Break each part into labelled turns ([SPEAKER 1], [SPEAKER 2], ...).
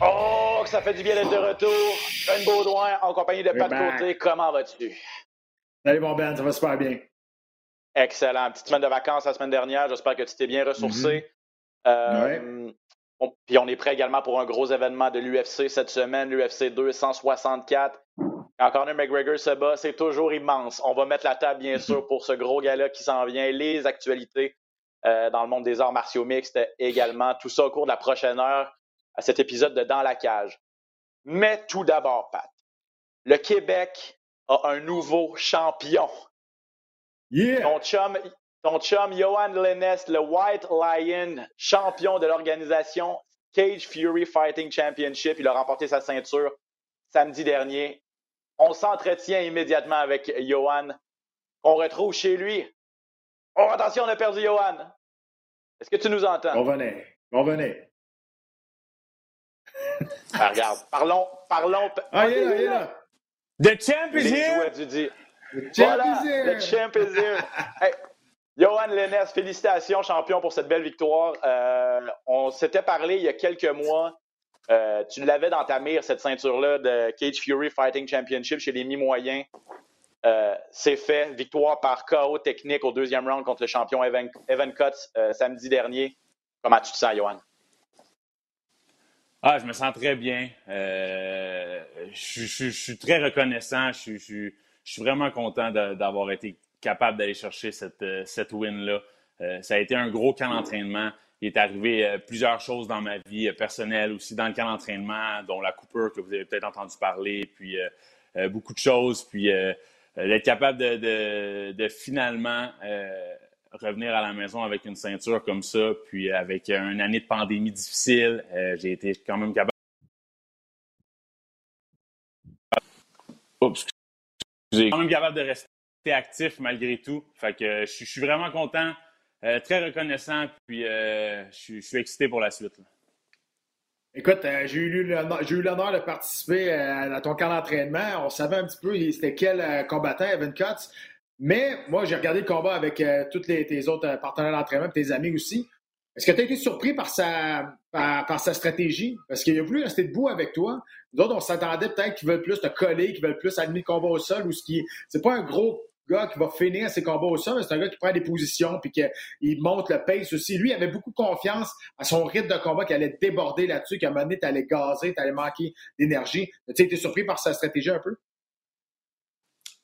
[SPEAKER 1] Oh, que ça fait du bien d'être de retour. Ben Baudouin en compagnie de Pat
[SPEAKER 2] back.
[SPEAKER 1] Côté. Comment vas-tu?
[SPEAKER 2] Salut mon Ben, ça va super bien.
[SPEAKER 1] Excellent. Petite semaine de vacances la semaine dernière. J'espère que tu t'es bien ressourcé. Euh, on- puis on est prêt également pour un gros événement de l'UFC cette semaine, l'UFC 264. Quand Conor McGregor se bat, c'est toujours immense. On va mettre la table, bien sûr, pour ce gros gala qui s'en vient, les actualités euh, dans le monde des arts martiaux mixtes également. Tout ça au cours de la prochaine heure à cet épisode de Dans la cage. Mais tout d'abord, Pat, le Québec a un nouveau champion.
[SPEAKER 2] Yeah!
[SPEAKER 1] Ton chum, ton chum Johan Lennes, le White Lion, champion de l'organisation Cage Fury Fighting Championship. Il a remporté sa ceinture samedi dernier. On s'entretient immédiatement avec Johan, qu'on retrouve chez lui. Oh, attention, on a perdu Johan. Est-ce que tu nous entends?
[SPEAKER 2] On venait. On venait.
[SPEAKER 1] Ah, regarde, parlons, parlons.
[SPEAKER 2] Ah, il est là, il est là.
[SPEAKER 3] The champ is
[SPEAKER 1] Les
[SPEAKER 3] here!
[SPEAKER 1] jouets du dit.
[SPEAKER 2] Le champ
[SPEAKER 1] Voilà,
[SPEAKER 2] is here.
[SPEAKER 1] le champ is here. Hey, Johan Lennes, félicitations, champion, pour cette belle victoire. Euh, on s'était parlé il y a quelques mois. Euh, tu l'avais dans ta mire, cette ceinture-là de Cage Fury Fighting Championship chez les mi-moyens. Euh, c'est fait. Victoire par KO technique au deuxième round contre le champion Evan, Evan Cutts euh, samedi dernier. Comment tu te sens, Johan?
[SPEAKER 3] Ah, je me sens très bien. Euh, je, suis très reconnaissant. Je, suis vraiment content d'avoir été capable d'aller chercher cette, cette win-là. Ça a été un gros camp d'entraînement. Il est arrivé plusieurs choses dans ma vie personnelle aussi dans le camp d'entraînement, dont la coupure que vous avez peut-être entendu parler, puis beaucoup de choses. Puis d'être capable de, de- finalement euh, revenir à la maison avec une ceinture comme ça, puis avec euh, une année de pandémie difficile, euh, j'ai été quand même capable. Quand même capable de rester actif malgré tout. Fait que euh, je suis- vraiment content, euh, très reconnaissant, puis euh, je suis- excité pour la suite.
[SPEAKER 2] Écoute, euh, j'ai eu l'honneur de participer euh, à ton camp d'entraînement. On savait un petit peu c'était quel euh, combattant, Evan Cutts. Mais moi, j'ai regardé le combat avec tous tes autres partenaires d'entraînement tes amis aussi. Est-ce que tu as été surpris par sa, par, par sa stratégie? Parce qu'il a voulu rester debout avec toi. Nous autres, on s'attendait peut-être qu'ils veulent plus te coller, qu'ils veulent plus amener le combat au sol ou ce qui c'est pas un gros gars qui va finir ses combats au sol, mais c'est un gars qui prend des positions puis qu'il monte le pace aussi. Lui, avait beaucoup confiance à son rythme de combat qui allait déborder là-dessus, qu'à un moment donné, t'allais gazer, t'allais manquer d'énergie. Tu sais, été surpris par sa stratégie un peu?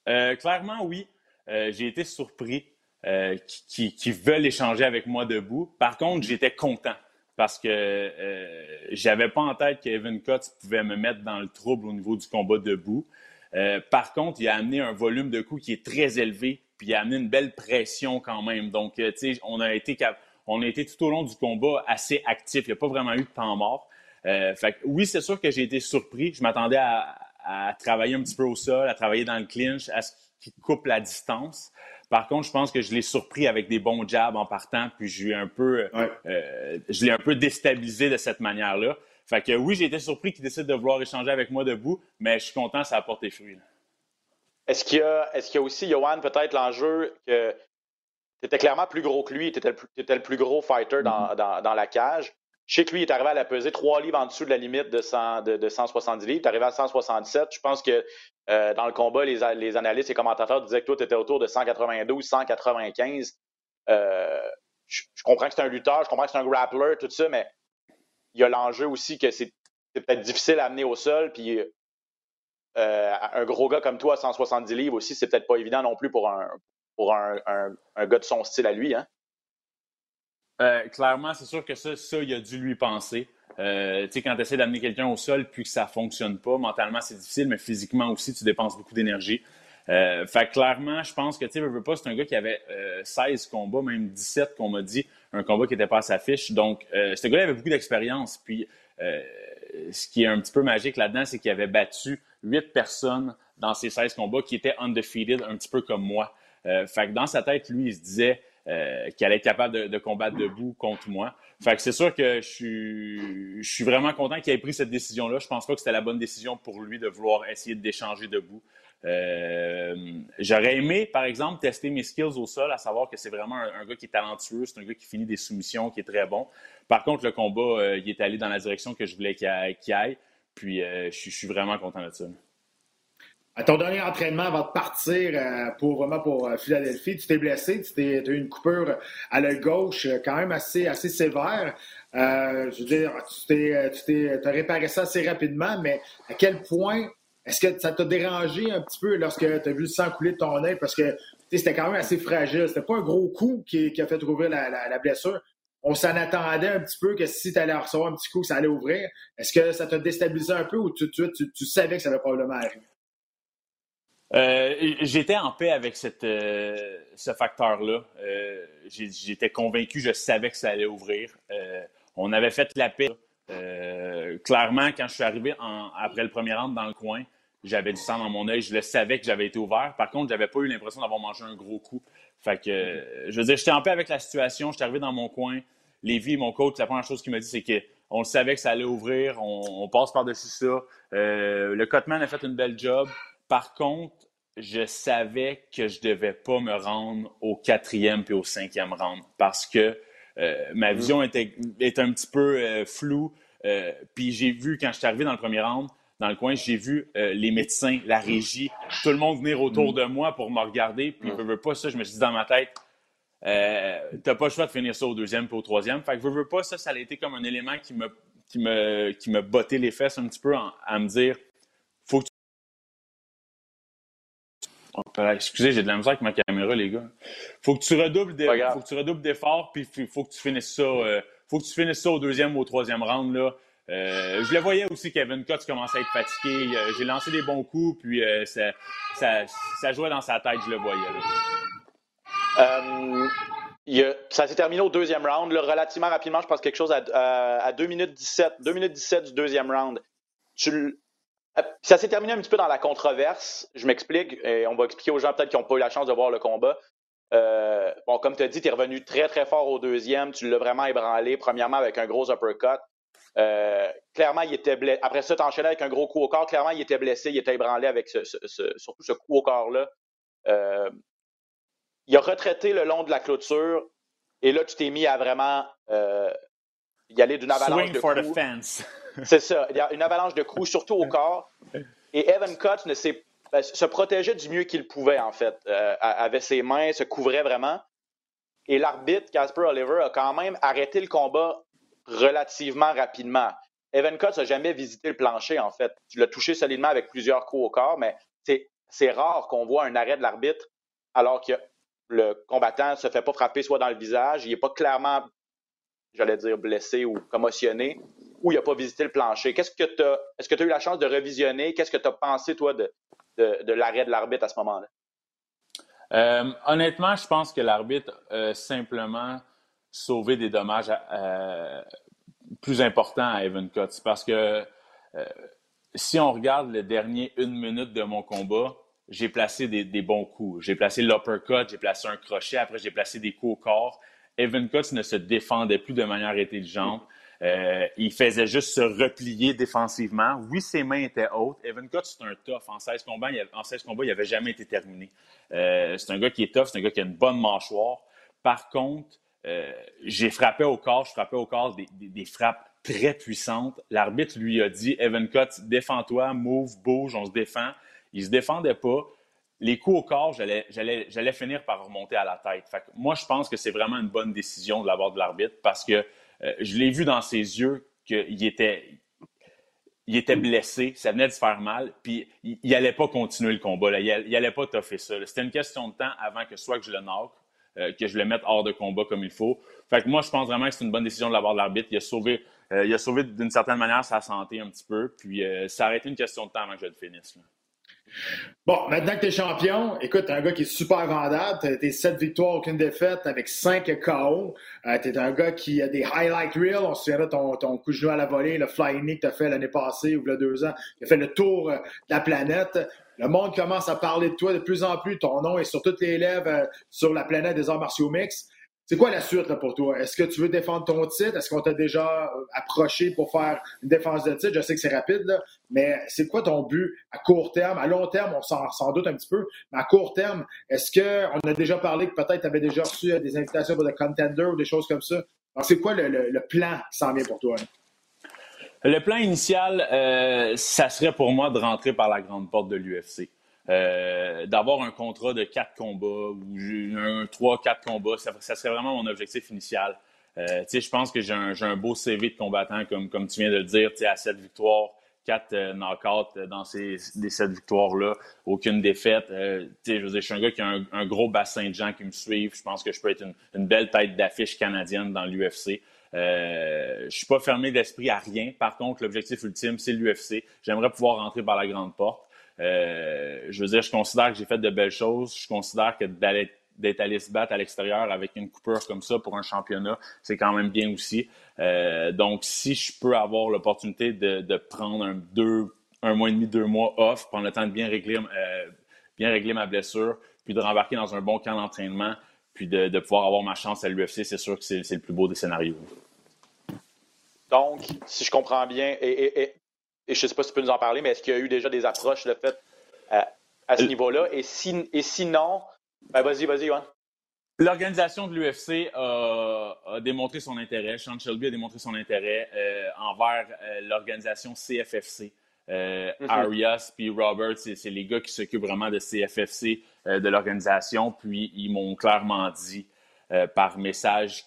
[SPEAKER 3] Euh, clairement, oui. Euh, j'ai été surpris euh, qui veulent échanger avec moi debout. Par contre, j'étais content parce que euh, j'avais pas en tête qu'Evan Cutts pouvait me mettre dans le trouble au niveau du combat debout. Euh, par contre, il a amené un volume de coups qui est très élevé, puis il a amené une belle pression quand même. Donc, euh, tu sais, on a été cap- on a été tout au long du combat assez actif. Il n'y a pas vraiment eu de temps mort. Euh, fait oui, c'est sûr que j'ai été surpris. Je m'attendais à, à travailler un petit peu au sol, à travailler dans le clinch, à ce qu'il coupe la distance. Par contre, je pense que je l'ai surpris avec des bons jabs en partant, puis je l'ai un peu,
[SPEAKER 2] Ouais.
[SPEAKER 3] euh, je l'ai un peu déstabilisé de cette manière-là. Fait que oui, j'ai été surpris qu'il décide de vouloir échanger avec moi debout, mais je suis content, ça a porté fruit. là.
[SPEAKER 1] Est-ce qu'il y, qu'il y a aussi, Johan, peut-être l'enjeu que tu étais clairement plus gros que lui, tu étais, le plus gros fighter dans, dans- dans la cage. Je sais que lui il est arrivé à la peser trois livres en dessous de la limite de, 100 de, de 170 livres. Tu es arrivé à 167. Je pense que euh, dans le combat, les analystes et commentateurs disaient que toi, tu étais autour de 192, 195. Euh, je, je comprends que c'est un lutteur, je comprends que c'est un grappler, tout ça, mais il y a l'enjeu aussi que c'est peut-être difficile à amener au sol. Puis euh, un gros gars comme toi à 170 livres aussi, c'est peut-être pas évident non plus pour un, pour un, un- gars de son style à lui. Hein?
[SPEAKER 3] Euh, clairement, c'est sûr que ça, ça, il a dû lui penser. Euh, tu sais, quand tu essaies d'amener quelqu'un au sol puis que ça fonctionne pas, mentalement, c'est difficile, mais physiquement aussi, tu dépenses beaucoup d'énergie. Euh, fait clairement, je pense que, tu sais, pas, c'est un gars qui avait 16 combats, même 17 qu'on m'a dit, un combat qui n'était pas à sa fiche. Donc, ce gars-là avait beaucoup d'expérience. Puis, ce qui est un petit peu magique là-dedans, c'est qu'il avait battu 8 personnes dans ses 16 combats qui étaient undefeated, un petit peu comme moi. fait que dans sa tête, lui, il se disait qu'il allait être capable de combattre debout contre moi. Fait que c'est sûr que je suis, je suis vraiment content qu'il ait pris cette décision-là. Je pense pas que c'était la bonne décision pour lui de vouloir essayer d'échanger debout. Euh, J'aurais aimé, par exemple, tester mes skills au sol, à savoir que c'est vraiment un, gars qui est talentueux, c'est un gars qui finit des soumissions, qui est très bon. Par contre, le combat, euh, il est allé dans la direction que je voulais qu'il aille, Puis euh, je, suis vraiment content de ça.
[SPEAKER 2] À ton dernier entraînement avant de partir pour vraiment pour Philadelphie, tu t'es blessé, tu as eu une coupure à l'œil gauche quand même assez, assez sévère. je veux dire, tu t'es, réparé ça assez rapidement, mais à quel point est-ce que ça t'a dérangé un petit peu lorsque tu as vu le sang couler de ton œil? Parce que c'était quand même assez fragile. C'était pas un gros coup qui, a fait ouvrir la, blessure. On s'en attendait un petit peu que si tu allais recevoir un petit coup, ça allait ouvrir. Est-ce que ça t'a déstabilisé un peu ou tu, savais que ça allait probablement arriver?
[SPEAKER 3] Euh, j'étais en paix avec euh, ce facteur-là. Euh, j'étais convaincu, je savais que ça allait ouvrir. on avait fait la paix. clairement, quand je suis arrivé après le premier round dans le coin, j'avais du sang dans mon œil. Je le savais que j'avais été ouvert. Par contre, j'avais pas eu l'impression d'avoir mangé un gros coup. Fait que, je veux dire, j'étais en paix avec la situation. J'étais arrivé dans mon coin. Lévi, mon coach, la première chose qu'il m'a dit, c'est qu'on le savait que ça allait ouvrir. On, passe par-dessus ça. le Cotman a fait une belle job. Par contre, je savais que je devais pas me rendre au quatrième puis au cinquième round parce que euh, ma mm. vision était, un petit peu euh, floue. Euh, puis j'ai vu, quand je suis arrivé dans le premier round, dans le coin, j'ai vu les médecins, la régie, tout le monde venir autour mm. de moi pour me regarder. Puis je mm. veux pas ça, je me suis dit dans ma tête, t'as pas le choix de finir ça au deuxième puis au troisième. Fait que je veux pas ça, ça a été comme un élément qui me, qui me, qui me bottait les fesses un petit peu à me dire, faut que Excusez, j'ai de la misère avec ma caméra, les gars. Faut que tu redoubles faut que tu redoubles d'efforts, puis faut que tu finisses ça. Euh, faut que tu finisses ça au deuxième ou au troisième round. Là. Euh, je le voyais aussi, Kevin Cutts commençait à être fatigué. Euh, j'ai lancé des bons coups, puis ça, ça, jouait dans sa tête, je le voyais.
[SPEAKER 1] ça s'est terminé au deuxième round. relativement rapidement, je pense quelque chose à, à, à 2 minutes 17. 2 minutes 17 du deuxième round. Euh, ça s'est terminé un petit peu dans la controverse. Je m'explique, et on va expliquer aux gens peut-être qui n'ont pas eu la chance de voir le combat. Euh, bon, comme tu as dit, tu es revenu très, très fort au deuxième. Tu l'as vraiment ébranlé, premièrement avec un gros uppercut. Euh, clairement, il était blessé. Après ça, tu enchaîné avec un gros coup au corps. Clairement, il était blessé, il était ébranlé avec ce, surtout ce coup au corps-là. il a retraité le long de la clôture. Et là, tu t'es mis à vraiment y aller d'une avalanche
[SPEAKER 3] Swing for the fence.
[SPEAKER 1] C'est ça. Il y a une avalanche de coups, surtout au corps. Et Evan Cutts ne ben, se protégeait du mieux qu'il pouvait, en fait. Euh, avait ses mains, se couvrait vraiment. Et l'arbitre, Casper Oliver, a quand même arrêté le combat relativement rapidement. Evan Cutts n'a jamais visité le plancher, en fait. Tu l'as touché solidement avec plusieurs coups au corps, mais c'est rare qu'on voit un arrêt de l'arbitre alors que le combattant ne se fait pas frapper soit dans le visage, il n'est pas clairement, j'allais dire, blessé ou commotionné ou il n'a pas visité le plancher. Qu'est-ce que tu est-ce que tu as eu la chance de revisionner? Qu'est-ce que tu as pensé, toi, de, l'arrêt de l'arbitre à ce moment-là?
[SPEAKER 3] Euh, honnêtement, je pense que l'arbitre a simplement sauvé des dommages plus importants à Evan Cutts. Parce que euh, si on regarde le dernier une minute de mon combat, j'ai placé des, bons coups. J'ai placé l'uppercut, j'ai placé un crochet, après j'ai placé des coups au corps. Evan Cutts ne se défendait plus de manière intelligente. Euh, il faisait juste se replier défensivement. Oui, ses mains étaient hautes. Evan Cutts, c'est un tough. En 16 combats, il, en 16 combats, il n'avait jamais été terminé. Euh, c'est un gars qui est tough, c'est un gars qui a une bonne mâchoire. Par contre, euh, j'ai frappé au corps, je frappais au corps des, frappes très puissantes. L'arbitre lui a dit Evan Cutts, défends-toi, move, bouge, on se défend. Il se défendait pas. Les coups au corps, j'allais finir par remonter à la tête. moi, je pense que c'est vraiment une bonne décision de la part de l'arbitre parce que euh, je l'ai vu dans ses yeux qu'il était, il était blessé, ça venait de se faire mal, puis il n'allait pas continuer le combat. Il n'allait pas toffer ça. C'était une question de temps avant que soit que je le knock, euh, que je le mette hors de combat comme il faut. Fait que moi, je pense vraiment que c'est une bonne décision de l'avoir de l'arbitre. Il a sauvé, euh, sauvé d'une certaine manière sa santé un petit peu, puis ça a été une question de temps avant que je le finisse.
[SPEAKER 2] Bon, maintenant que tu es champion, écoute, tu un gars qui est super vendable. Tu as 7 victoires, aucune défaite avec 5 KO. Euh, tu es un gars qui a des highlight reels. On se souviendra ton, ton coup de genou à la volée, le flying knee que tu as fait l'année passée ou il y a deux ans. Tu as fait le tour euh, de la planète. Le monde commence à parler de toi de plus en plus. Ton nom est sur toutes les lèvres euh, sur la planète des arts martiaux mix. C'est quoi la suite là, pour toi? Est-ce que tu veux défendre ton titre? Est-ce qu'on t'a déjà euh, approché pour faire une défense de titre? Je sais que c'est rapide, là, mais c'est quoi ton but à court terme? À long terme, on s'en doute un petit peu, mais à court terme, est-ce qu'on a déjà parlé que peut-être tu avais déjà reçu euh, des invitations pour des contenders ou des choses comme ça? Alors, c'est quoi le, plan qui s'en vient pour toi?
[SPEAKER 3] Le plan initial, euh, ça serait pour moi de rentrer par la grande porte de l'UFC. Euh, d'avoir un contrat de quatre combats ou un trois, quatre combats, ça, serait vraiment mon objectif initial. Euh, je pense que j'ai un, beau CV de combattant, comme, comme tu viens de le dire, à sept victoires, quatre euh, knockouts dans ces des sept victoires-là, aucune défaite. Je je suis un gars qui a un, gros bassin de gens qui me suivent. Je pense que je peux être une belle tête d'affiche canadienne dans l'UFC. Euh, je suis pas fermé d'esprit à rien. Par contre, l'objectif ultime, c'est l'UFC. J'aimerais pouvoir rentrer par la grande porte. Euh, je veux dire, je considère que j'ai fait de belles choses. Je considère que d'être allé se battre à l'extérieur avec une coupure comme ça pour un championnat, c'est quand même bien aussi. Euh, donc, si je peux avoir l'opportunité de, prendre un, deux, un mois et demi, deux mois off, prendre le temps de bien régler, bien régler ma blessure, puis de rembarquer dans un bon camp d'entraînement, puis de, pouvoir avoir ma chance à l'UFC, c'est sûr que c'est le plus beau des scénarios.
[SPEAKER 1] Donc, si je comprends bien, et et je ne sais pas si tu peux nous en parler, mais est-ce qu'il y a eu déjà des approches de fait à, ce euh, niveau-là? Et, et sinon, ben vas-y, vas-y, Yohan.
[SPEAKER 3] L'organisation de l'UFC a, démontré son intérêt, Sean Shelby a démontré son intérêt euh, envers euh, l'organisation CFFC. Mm-hmm. Arias puis Robert, c'est les gars qui s'occupent vraiment de CFFC, de l'organisation. Puis ils m'ont clairement dit par message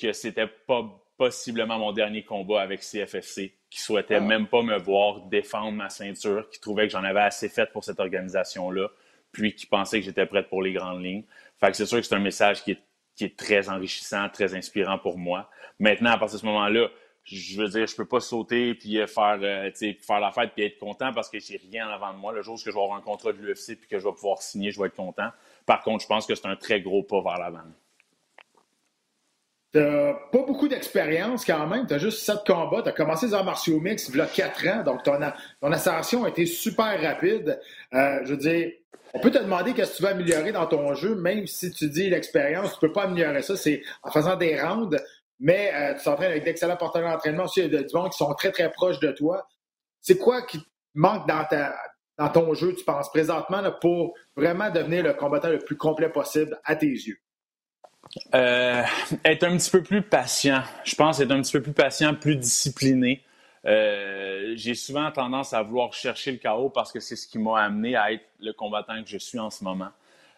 [SPEAKER 3] que c'était pas possiblement mon dernier combat avec CFFC qui souhaitait ah. même pas me voir défendre ma ceinture, qui trouvait que j'en avais assez fait pour cette organisation-là, puis qui pensait que j'étais prête pour les grandes lignes. Fait que c'est sûr que c'est un message qui est, qui est, très enrichissant, très inspirant pour moi. Maintenant, à partir de ce moment-là, je veux dire, je peux pas sauter puis euh, faire, euh, faire la fête puis être content parce que j'ai rien en avant de moi. Le jour où je vais avoir un contrat de l'UFC puis que je vais pouvoir signer, je vais être content. Par contre, je pense que c'est un très gros pas vers l'avant.
[SPEAKER 2] T'as pas beaucoup d'expérience quand même. Tu as juste sept combats. Tu as commencé les arts martiaux mix il y a quatre ans. Donc, ton, ton ascension a été super rapide. Euh, je veux dire, on peut te demander qu'est-ce que tu veux améliorer dans ton jeu, même si tu dis l'expérience, tu peux pas améliorer ça. C'est en faisant des rounds. Mais euh, tu t'entraînes avec d'excellents partenaires d'entraînement aussi, du monde qui sont très, très proches de toi. C'est quoi qui manque dans, ta, dans ton jeu, tu penses, présentement, pour vraiment devenir le combattant le plus complet possible à tes yeux?
[SPEAKER 3] Euh, être un petit peu plus patient. Je pense être un petit peu plus patient, plus discipliné. Euh, j'ai souvent tendance à vouloir chercher le chaos parce que c'est ce qui m'a amené à être le combattant que je suis en ce moment.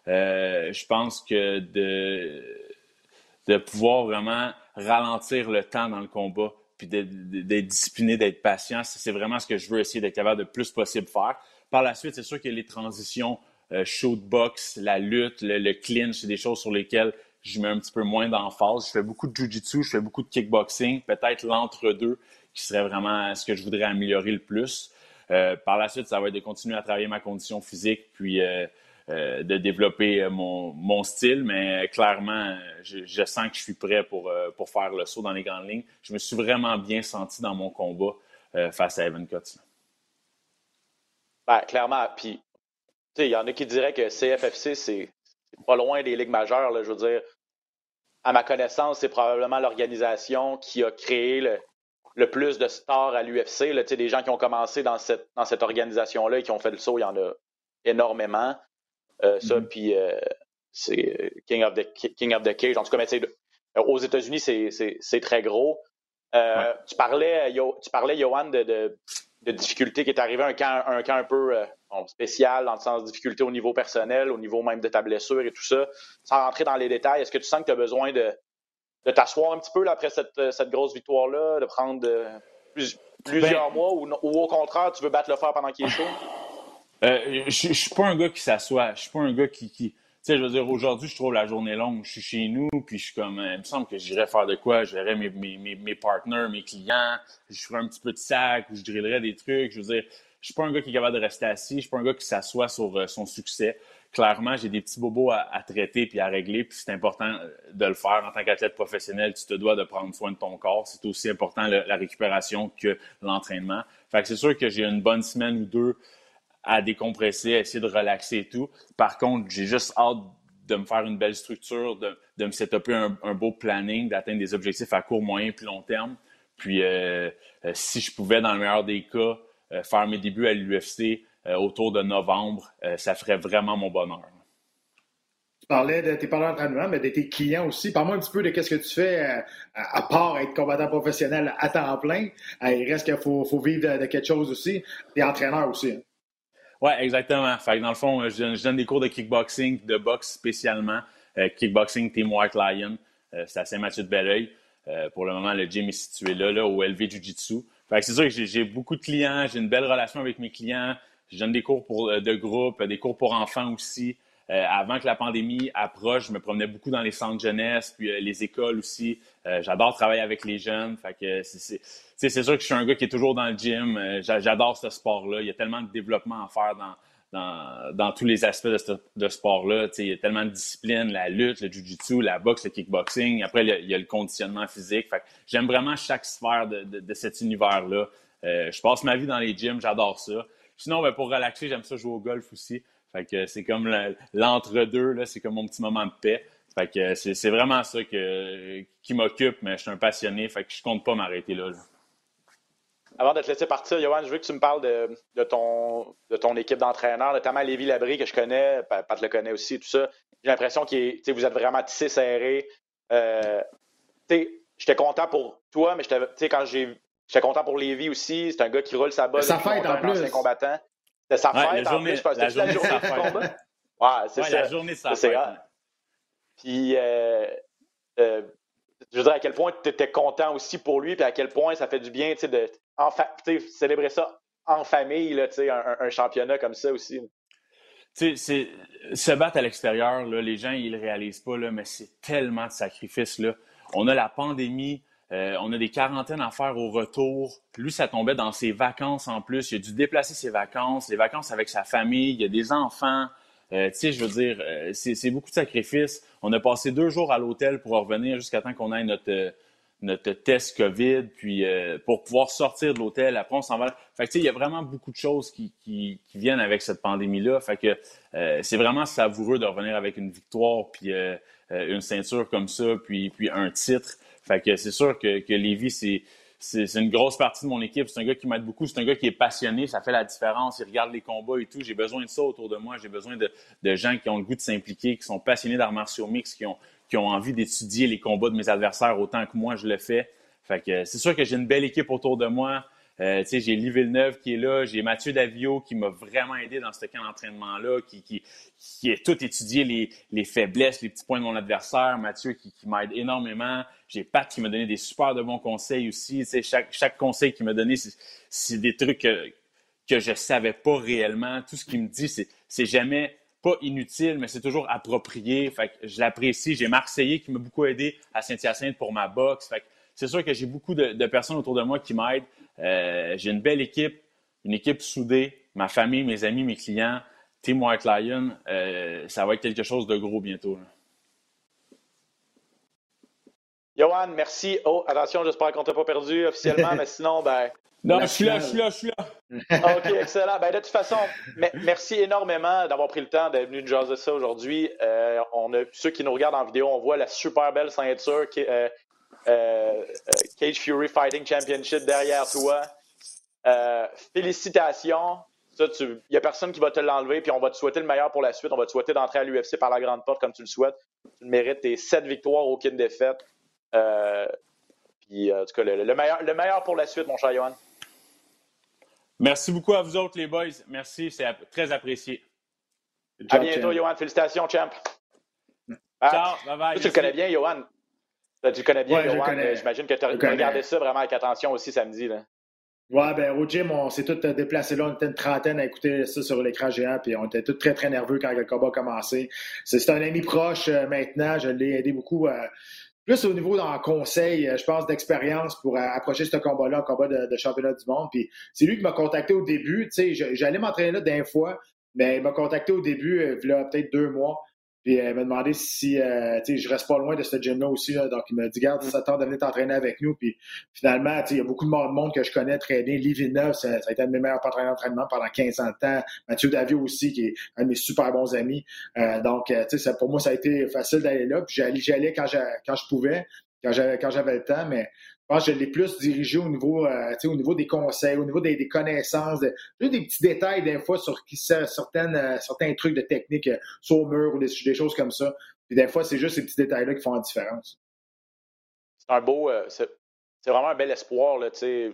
[SPEAKER 3] Je pense que de, de pouvoir vraiment ralentir le temps dans le combat, puis d'être discipliné, d'être patient, c'est vraiment ce que je veux essayer d'être capable de plus possible faire. Par la suite, c'est sûr que les transitions, euh, shootbox, la lutte, le, le clinch, c'est des choses sur lesquelles je mets un petit peu moins d'emphase. Je fais beaucoup de jujitsu, je fais beaucoup de kickboxing, peut-être l'entre-deux qui serait vraiment ce que je voudrais améliorer le plus. Euh, par la suite, ça va être de continuer à travailler ma condition physique, puis euh, euh, de développer mon, mon, style, mais clairement, je, sens que je suis prêt pour, pour faire le saut dans les grandes lignes. Je me suis vraiment bien senti dans mon combat face à Evan Cutts.
[SPEAKER 1] Ben, clairement, puis il y en a qui diraient que CFFC, c'est pas loin des ligues majeures. Là, je veux dire, à ma connaissance, c'est probablement l'organisation qui a créé le, plus de stars à l'UFC. Des gens qui ont commencé dans cette, dans cette organisation-là et qui ont fait le saut, il y en a énormément. Euh, ça, mm-hmm. puis euh, c'est King of, the, King of the Cage. En tout cas, aux États-Unis, c'est très gros. Euh, tu, parlais, tu parlais, Johan, de, de, de difficultés qui est arrivé, un camp un, camp un peu spécial dans le sens de difficulté au niveau personnel, au niveau même de ta blessure et tout ça. Sans rentrer dans les détails, est-ce que tu sens que tu as besoin de, de t'asseoir un petit peu là, après cette, cette grosse victoire-là, de prendre plusieurs ben- mois ou, au contraire, tu veux battre le fer pendant qu'il est chaud?
[SPEAKER 3] Euh, je, suis pas un gars qui s'assoit. Je suis pas un gars qui. Tu sais, je veux dire, aujourd'hui, je trouve la journée longue. Je suis chez nous, puis je suis comme, euh, il me semble que j'irais faire de quoi? Je verrais mes, mes, mes, mes partenaires, mes clients, je ferais un petit peu de sac, ou je drillerais des trucs. Je veux dire, Je suis pas un gars qui est capable de rester assis. Je suis pas un gars qui s'assoit sur euh, son succès. Clairement, j'ai des petits bobos à, traiter puis à régler, puis c'est important de le faire en tant qu'athlète professionnel. Tu te dois de prendre soin de ton corps. C'est aussi important la récupération que l'entraînement. Fait que c'est sûr que j'ai une bonne semaine ou deux à décompresser, à essayer de relaxer et tout. Par contre, j'ai juste hâte de me faire une belle structure, de, de me setuper un, un beau planning, d'atteindre des objectifs à court, moyen et long terme. Puis, euh, euh, si je pouvais, dans le meilleur des cas, euh, faire mes débuts à l'UFC autour de novembre, ça ferait vraiment mon bonheur.
[SPEAKER 2] Tu parlais de tes parents d'entraînement, mais de tes clients aussi. Parle-moi un petit peu de ce que tu fais à, part être combattant professionnel à temps plein. il reste qu'il faut, faut, vivre de, quelque chose aussi. Tu es entraîneur aussi. Hein?
[SPEAKER 3] Oui, exactement. Fait dans le fond, je donne, des cours de kickboxing, de boxe spécialement. kickboxing Team White Lion. c'est à Saint-Mathieu de Belleuil. Euh, pour le moment, le gym est situé là, là au LV Jiu-Jitsu. c'est sûr que j'ai beaucoup de clients, j'ai une belle relation avec mes clients. Je donne des cours pour, euh, de groupe, des cours pour enfants aussi. Euh, avant que la pandémie approche, je me promenais beaucoup dans les centres jeunesse, puis les écoles aussi. J'adore travailler avec les jeunes. C'est sûr que je suis un gars qui est toujours dans le gym. J'adore ce sport-là. Il y a tellement de développement à faire dans, tous les aspects de ce sport-là. Il y a tellement de disciplines, la lutte, le jiu-jitsu, la boxe, le kickboxing. Après, il y a, le conditionnement physique. J'aime vraiment chaque sphère de, cet univers-là. Euh, je passe ma vie dans les gyms, j'adore ça. Sinon, ben, pour relaxer, j'aime ça jouer au golf aussi. Fait que c'est comme l'entre-deux, c'est comme mon petit moment de paix. Fait que c'est vraiment ça qui m'occupe, mais je suis un passionné, fait que je compte pas m'arrêter là.
[SPEAKER 1] Avant de te laisser partir, Johan, je veux que tu me parles de, ton, de ton équipe d'entraîneurs, notamment Lévi Labrie, que je connais, Pat le connaît aussi, tout ça. J'ai l'impression que vous êtes vraiment tissé serré. Euh, j'étais content pour toi, mais quand j'ai. J'étais content pour Lévi aussi. C'est un gars qui roule sa bosse.
[SPEAKER 2] Sa fête en plus.
[SPEAKER 1] combattant. C'est sa fête en plus.
[SPEAKER 3] La journée,
[SPEAKER 1] la journée
[SPEAKER 3] du combat.
[SPEAKER 1] Ouais, c'est
[SPEAKER 3] ça. La journée de sa fête.
[SPEAKER 1] Puis, euh, euh, je veux dire à quel point tu étais content aussi pour lui, puis à quel point ça fait du bien de célébrer ça en famille, là, un, un, championnat comme ça aussi.
[SPEAKER 3] Tu sais, se battre à l'extérieur, les gens, ils le réalisent pas, là, mais c'est tellement de sacrifices. Là. On a la pandémie, euh, on a des quarantaines à faire au retour. Lui, ça tombait dans ses vacances en plus. Il a dû déplacer ses vacances, les vacances avec sa famille, il y a des enfants. Euh, tu sais, je veux dire, euh, c'est beaucoup de sacrifices. On a passé deux jours à l'hôtel pour revenir jusqu'à temps qu'on ait notre, test COVID, puis pour pouvoir sortir de l'hôtel. Après, on s'en va. Fait tu sais, il y a vraiment beaucoup de choses qui, viennent avec cette pandémie-là. Fait que c'est vraiment savoureux de revenir avec une victoire, puis une ceinture comme ça, puis un titre. Fait que c'est sûr que, que Lévi, c'est c'est une grosse partie de mon équipe. C'est un gars qui m'aide beaucoup. C'est un gars qui est passionné. Ça fait la différence. Il regarde les combats et tout. J'ai besoin de ça autour de moi. J'ai besoin de, gens qui ont le goût de s'impliquer, qui sont passionnés d'arts martiaux mix, qui ont, qui ont envie d'étudier les combats de mes adversaires autant que moi je le fais. Fait que c'est sûr que j'ai une belle équipe autour de moi. Euh, j'ai Lee Villeneuve qui est là, j'ai Mathieu Davio qui m'a vraiment aidé dans ce camp d'entraînement-là, qui, qui, qui a tout étudié les, les, faiblesses, les petits points de mon adversaire. Mathieu qui, m'aide énormément. J'ai Pat qui m'a donné des super de bons conseils aussi. Chaque, chaque conseil qu'il m'a donné, c'est des trucs que, que je savais pas réellement. Tout ce qu'il me dit, c'est jamais pas inutile, mais c'est toujours approprié. Fait je l'apprécie. J'ai Marseillais qui m'a beaucoup aidé à Saint-Hyacinthe pour ma boxe. Fait c'est sûr que j'ai beaucoup de, personnes autour de moi qui m'aident. Euh, j'ai une belle équipe, une équipe soudée, ma famille, mes amis, mes clients. Team White Lion, euh, ça va être quelque chose de gros bientôt.
[SPEAKER 1] Johan, merci. Oh, attention, j'espère qu'on t'a pas perdu officiellement, mais sinon, ben.
[SPEAKER 3] Non, je suis là, je suis là, je suis là.
[SPEAKER 1] OK, excellent. Ben, de toute façon, merci énormément d'avoir pris le temps d'être venu nous jaser ça aujourd'hui. Euh, on a ceux qui nous regardent en vidéo, on voit la super belle ceinture qui, euh, Cage Fury Fighting Championship derrière toi. Euh, félicitations. Il n'y a personne qui va te l'enlever, puis on va te souhaiter le meilleur pour la suite. On va te souhaiter d'entrer à l'UFC par la grande porte comme tu le souhaites. Tu mérites tes sept victoires, aucune défaite. puis, en tout cas, le, meilleur, le meilleur pour la suite, mon cher Johan.
[SPEAKER 3] Merci beaucoup à vous autres, les boys. Merci, c'est très apprécié.
[SPEAKER 1] À bientôt, Johan. Félicitations, champ.
[SPEAKER 3] Ciao, bye bye.
[SPEAKER 1] Tu le connais bien, Johan. Tu connais bien, Johan. J'imagine que tu as regardé ça vraiment avec attention aussi samedi. Là.
[SPEAKER 2] Ouais, ben au gym, on s'est tous déplacés là. On était une trentaine à écouter ça sur l'écran géant, puis on était tous très, très nerveux quand le combat a commencé. C'est un ami proche euh, maintenant. Je l'ai aidé beaucoup. plus au niveau d'un conseil, je pense, d'expérience pour approcher ce combat-là, un combat de, championnat du monde. Puis c'est lui qui m'a contacté au début. Tu sais, j'allais m'entraîner là d'un fois, mais il m'a contacté au début, il y a peut-être deux mois. Puis elle m'a demandé si euh, je reste pas loin de ce gym-là aussi. donc il m'a dit Garde, ça tente de venir t'entraîner avec nous. Puis finalement, il y a beaucoup de monde que je connais très bien. Lee Villeneuve, ça, ça a été un de mes meilleurs partenaires d'entraînement pendant 15 ans de temps. Mathieu Davio aussi, qui est un de mes super bons amis. Euh, donc, ça, pour moi, ça a été facile d'aller là. Puis j'allais quand, quand je pouvais, quand j'avais quand j'avais le temps, mais je pense que je l'ai plus dirigé au niveau, euh, au niveau des conseils, au niveau des, des connaissances, de, des petits détails des fois sur qui, certaines, euh, certains trucs de technique euh, sur le mur ou des, choses comme ça. Puis des fois, c'est juste ces petits détails-là qui font la différence.
[SPEAKER 1] C'est un beau, c'est vraiment un bel espoir, là, tu sais.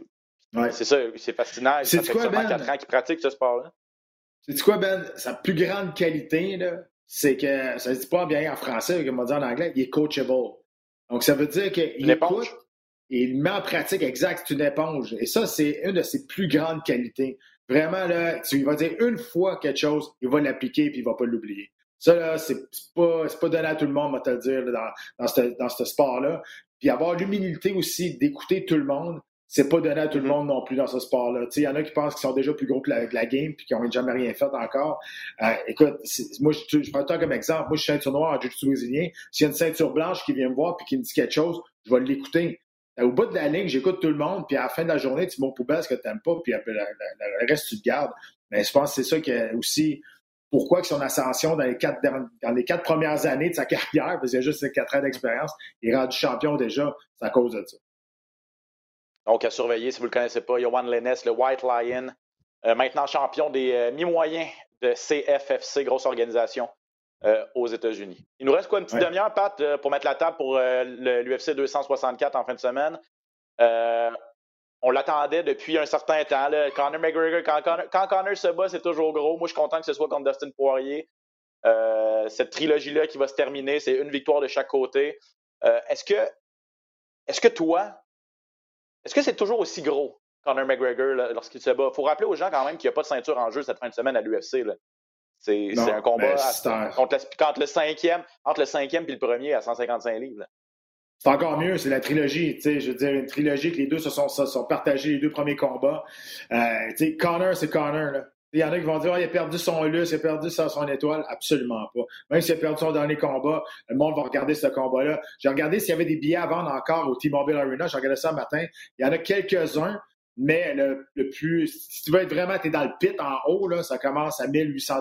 [SPEAKER 1] Ouais. C'est ça, c'est fascinant. Ça fait quoi, ben? 4 ans ce sport-là.
[SPEAKER 2] C'est quoi, Ben? Sa plus grande qualité, là, c'est que, ça se dit pas bien en français, comme on dit en anglais, il est coachable. Donc, ça veut dire qu'il écoute, et il met en pratique exact, c'est une éponge. Et ça, c'est une de ses plus grandes qualités. Vraiment, là, tu vas dire une fois quelque chose, il va l'appliquer puis il va pas l'oublier. Ça, là, c'est pas, pas donné à tout le monde, on va te le dire, dans, dans ce, dans ce sport-là. Puis avoir l'humilité aussi d'écouter tout le monde, c'est pas donné à tout le mm-hmm. monde non plus dans ce sport-là. Il y en a qui pensent qu'ils sont déjà plus gros que la, game puis qui n'ont jamais rien fait encore. Euh, écoute, moi, je, je prends toi comme exemple. Moi, je suis ceinture noire en jiu-jitsu brésilien. S'il y a une ceinture blanche qui vient me voir puis qui me dit quelque chose, je vais l'écouter. Euh, au bout de la ligne, j'écoute tout le monde, puis à la fin de la journée, tu montes poubelle ce que tu n'aimes pas, puis le, reste, tu te gardes. Mais je pense que c'est ça qui est aussi pourquoi que son ascension dans les quatre, premières années de sa carrière, parce qu'il a juste quatre ans d'expérience, il est rendu champion déjà, c'est à cause de ça.
[SPEAKER 1] Donc, à surveiller, si vous ne le connaissez pas, Yohan Lennes, le White Lion, euh, maintenant champion des euh, mi-moyens de CFFC, grosse organisation. Euh, aux États-Unis. Il nous reste quoi, une petite demi-heure, Pat, euh, pour mettre la table pour euh, l'UFC 264 en fin de semaine? on l'attendait depuis un certain temps. Là. Conor McGregor, quand Conor, se bat, c'est toujours gros. Moi, je suis content que ce soit contre Dustin Poirier. cette trilogie-là qui va se terminer, c'est une victoire de chaque côté. est-ce que, est-ce que toi, est-ce que c'est toujours aussi gros, Conor McGregor, lorsqu'il se bat? Il faut rappeler aux gens quand même qu'il n'y a pas de ceinture en jeu cette fin de semaine à l'UFC. C'est un combat entre, le, cinquième, entre le cinquième et le premier à 155 livres.
[SPEAKER 2] C'est encore mieux, c'est la trilogie. Je veux dire, une trilogie que les deux se sont, sont partagés les deux premiers combats. Euh, Connor, c'est Connor. Là. Il y en a qui vont dire oh, il a perdu son lus, il a perdu son étoile. Absolument pas. Même s'il a perdu son dernier combat, le monde va regarder ce combat-là. J'ai regardé s'il y avait des billets à vendre encore au T-Mobile Arena. J'ai regardé ça ce matin. Il y en a quelques-uns. Mais le, plus, si tu veux être vraiment, tu es dans le pit en haut, là, ça commence à 1800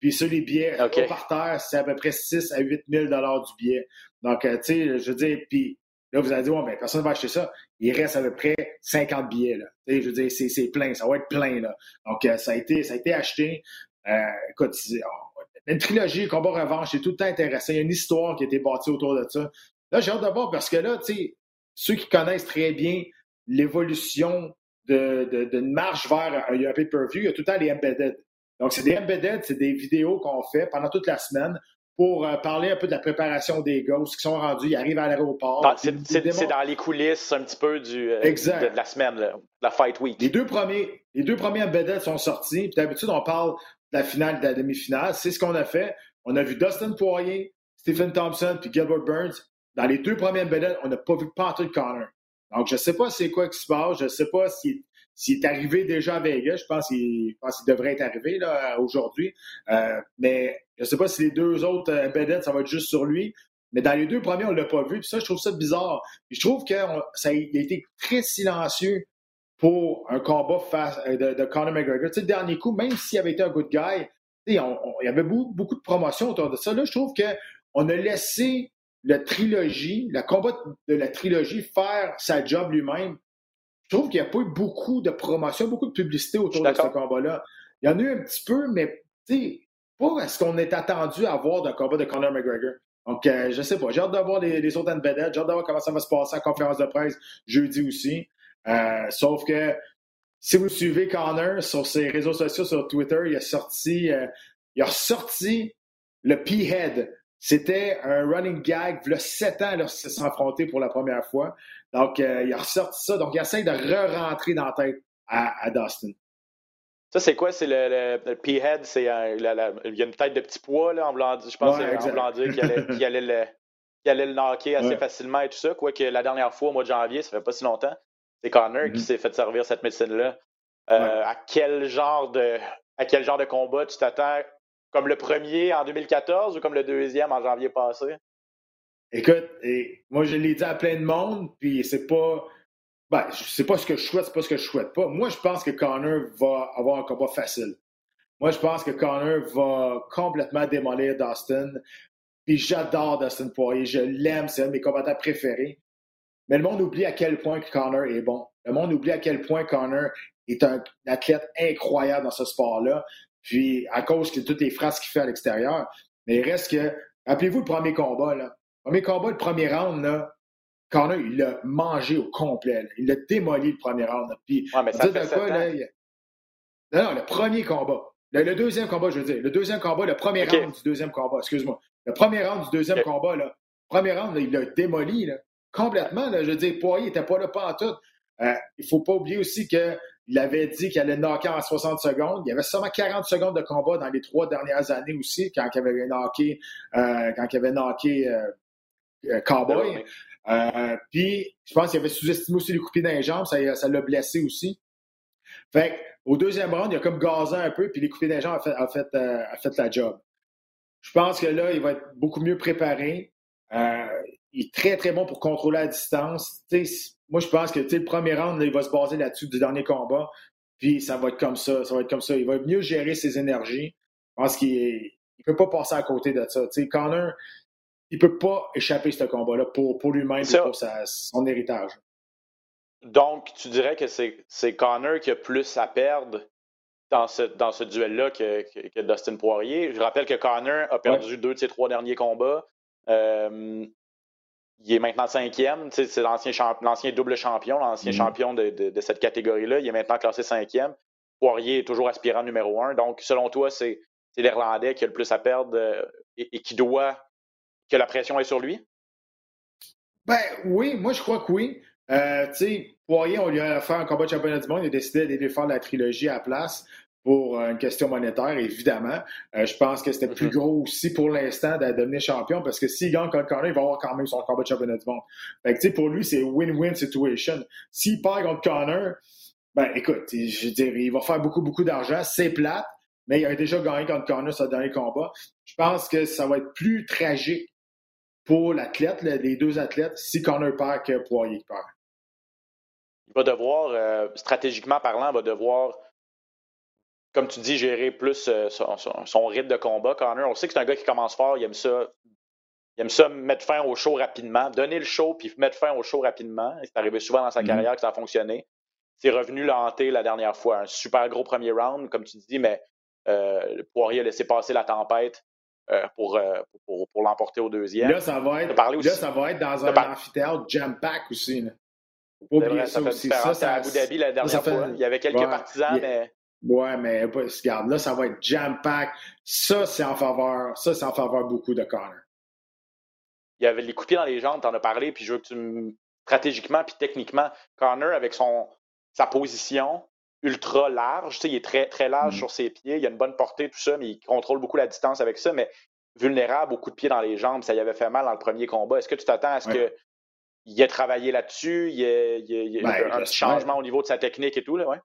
[SPEAKER 2] Puis sur les billets, okay. par terre, c'est à peu près 6 à 8 000 du billet. Donc, euh, tu sais, je veux dire, puis là, vous allez dire, ouais, mais personne ne va acheter ça. Il reste à peu près 50 billets, là. je veux dire, c'est plein, ça va être plein, là. Donc, euh, ça, a été, ça a été acheté. Euh, écoute, oh, une trilogie, combat revanche, c'est tout le temps intéressant. Il y a une histoire qui a été bâtie autour de ça. Là, j'ai hâte de voir parce que là, tu sais, ceux qui connaissent très bien l'évolution d'une de, marche vers un, pay-per-view, il y a tout le temps les embedded. Donc, c'est des embedded, c'est des vidéos qu'on fait pendant toute la semaine pour euh, parler un peu de la préparation des ghosts qui sont rendus, ils arrivent à l'aéroport.
[SPEAKER 1] C'est dans les coulisses un petit peu du, euh, de, la semaine, la Fight Week.
[SPEAKER 2] Les deux premiers, les deux premiers embedded sont sortis. D'habitude, on parle de la finale, de la demi-finale. C'est ce qu'on a fait. On a vu Dustin Poirier, Stephen Thompson puis Gilbert Burns. Dans les deux premiers embedded, on n'a pas vu Patrick Connor. Donc, je ne sais pas c'est quoi qui se passe. Je ne sais pas s'il est arrivé déjà à Vegas. Je pense qu'il devrait être arrivé là, aujourd'hui. Euh, mais je ne sais pas si les deux autres euh, ça va être juste sur lui. Mais dans les deux premiers, on ne l'a pas vu. Puis ça, je trouve ça bizarre. je trouve qu'il a été très silencieux pour un combat euh, de, de Conor McGregor. Tu sais, le dernier coup, même s'il avait été un good guy, il y avait beaucoup, beaucoup de promotion autour de ça. Là, je trouve qu'on a laissé la trilogie, le combat de la trilogie, faire sa job lui-même, je trouve qu'il n'y a pas eu beaucoup de promotion, beaucoup de publicité autour de ce combat-là. Il y en a eu un petit peu, mais pas ce qu'on est attendu à voir d'un combat de Conor McGregor. Donc, euh, je sais pas. J'ai hâte de voir les, autres embedded. J'ai hâte de voir comment ça va se passer en conférence de presse jeudi aussi. Euh, sauf que si vous suivez Conor sur ses réseaux sociaux, sur Twitter, il a sorti, euh, il a ressorti le P-Head. C'était un running gag, il y a sept ans lorsqu'il s'est affronté pour la première fois. Donc, euh, il a ressorti ça. Donc, il essaie de re-rentrer dans la tête à, Dustin.
[SPEAKER 1] Ça, c'est quoi? C'est le, le, P-head, c'est il y a une tête de petit poids, là, en voulant je pense, en voulant dire qu'il allait, allait le knocker assez facilement et tout ça. Quoique la dernière fois, au mois de janvier, ça fait pas si longtemps, c'est Connor qui mm-hmm. s'est fait servir cette médecine-là. Euh, à quel genre de à quel genre de combat tu t'attends comme le premier en 2014 ou comme le deuxième en janvier passé?
[SPEAKER 2] Écoute, moi je l'ai dit à plein de monde, puis c'est pas ben, c'est pas ce que je souhaite, c'est pas ce que je souhaite pas. Moi, je pense que Connor va avoir un combat facile. Moi, je pense que Connor va complètement démolir Dustin. Puis j'adore Dustin Poirier, je l'aime, c'est un de mes combattants préférés. Mais le monde oublie à quel point Connor est bon. Le monde oublie à quel point Connor est un athlète incroyable dans ce sport-là. Puis à cause de toutes les phrases qu'il fait à l'extérieur. Mais il reste que. Rappelez-vous le premier combat, là. Le premier combat, le premier round, là, Connor, il l'a mangé au complet. Il l'a démoli le premier round. Puis,
[SPEAKER 1] ouais, mais ça fait quoi, là,
[SPEAKER 2] Non, non, le premier combat. Le, deuxième combat, je veux dire. Le deuxième combat, le premier round du deuxième combat, excuse-moi. Le premier round du deuxième combat, là. Premier round, il l'a démoli, là. Complètement, là. Je veux dire, Poirier n'était pas là pas en tout. Euh, il ne faut pas oublier aussi qu'il avait dit qu'il allait knocker en 60 secondes. Il y avait seulement 40 secondes de combat dans les trois dernières années aussi, quand il avait knocké, euh, quand il avait knocké euh, euh Cowboy. Euh, puis, je pense qu'il avait sous-estimé aussi les coupés dans les jambes, ça, ça l'a blessé aussi. Fait au deuxième round, il a comme gazé un peu, puis les coupés dans les jambes a fait, a fait, a fait la job. Je pense que là, il va être beaucoup mieux préparé. Il est très, très bon pour contrôler la distance. Moi, je pense que le premier round, il va se baser là-dessus du dernier combat. Puis ça va être comme ça. Ça va être comme ça. Il va mieux gérer ses énergies. Je pense qu'il ne peut pas passer à côté de ça. Connor, il peut pas échapper ce combat-là pour, pour lui-même et pour son héritage.
[SPEAKER 1] Donc, tu dirais que c'est Connor qui a plus à perdre dans ce, dans ce duel-là que, que, Dustin Poirier. Je rappelle que Connor a perdu deux de ses trois derniers combats. Euh, il est maintenant cinquième. C'est l'ancien double champion, l'ancien mm-hmm. champion de, de, cette catégorie-là. Il est maintenant classé cinquième. Poirier est toujours aspirant numéro un. Donc, selon toi, c'est l'Irlandais qui a le plus à perdre euh, et, qui doit que la pression est sur lui?
[SPEAKER 2] Ben oui, moi je crois que oui. Euh, Poirier, on lui a fait un combat de championnat du monde, il a décidé d'aller faire la trilogie à la place pour euh, une question monétaire, évidemment. Euh, je pense que c'était plus mm-hmm. gros aussi pour l'instant de devenir champion parce que s'il gagne contre Connor, il va avoir quand même son combat de championnat du monde. Fait que, pour lui, c'est win-win situation. S'il perd contre Connor, ben écoute, je veux dire, il va faire beaucoup, beaucoup d'argent. C'est plate, mais il a déjà gagné contre Connor son dernier combat. Je pense que ça va être plus tragique pour l'athlète, les deux athlètes, si Connor perd que Poirier perd.
[SPEAKER 1] Il va devoir, euh, stratégiquement parlant, va devoir, comme tu dis, gérer plus euh, son, rythme de combat. Connor, on sait que c'est un gars qui commence fort, il aime ça. Il aime ça mettre fin au show rapidement, donner le show puis mettre fin au show rapidement. C'est arrivé souvent dans sa mm-hmm. carrière que ça a fonctionné. C'est revenu l'hanter la dernière fois. Un super gros premier round, comme tu dis, mais euh, Poirier a laissé passer la tempête. Euh, euh, pour, pour, l'emporter au deuxième.
[SPEAKER 2] Là, ça va être, là, ça va être dans un amphithéâtre jam-pack aussi. Là.
[SPEAKER 1] Faut pas oublier ça, aussi. Ça, ça, à Abu Dhabi la dernière fois. Il y avait quelques partisans, mais.
[SPEAKER 2] Ouais, mais regarde, là, ça va être jam-pack. Ça, c'est en faveur. Ça, c'est en faveur beaucoup de Connor.
[SPEAKER 1] Il y avait les coups dans les jambes, t'en as parlé, puis je veux que tu me. Stratégiquement puis techniquement, Connor, avec son, sa position, ultra large. il est très, très large mmh. sur ses pieds. Il a une bonne portée, tout ça, mais il contrôle beaucoup la distance avec ça. Mais vulnérable, beaucoup de pieds dans les jambes, ça y avait fait mal dans le premier combat. Est-ce que tu t'attends à ce qu'il ait travaillé là-dessus? Il y ait, ben, un changement au niveau de sa technique et tout, là, ouais?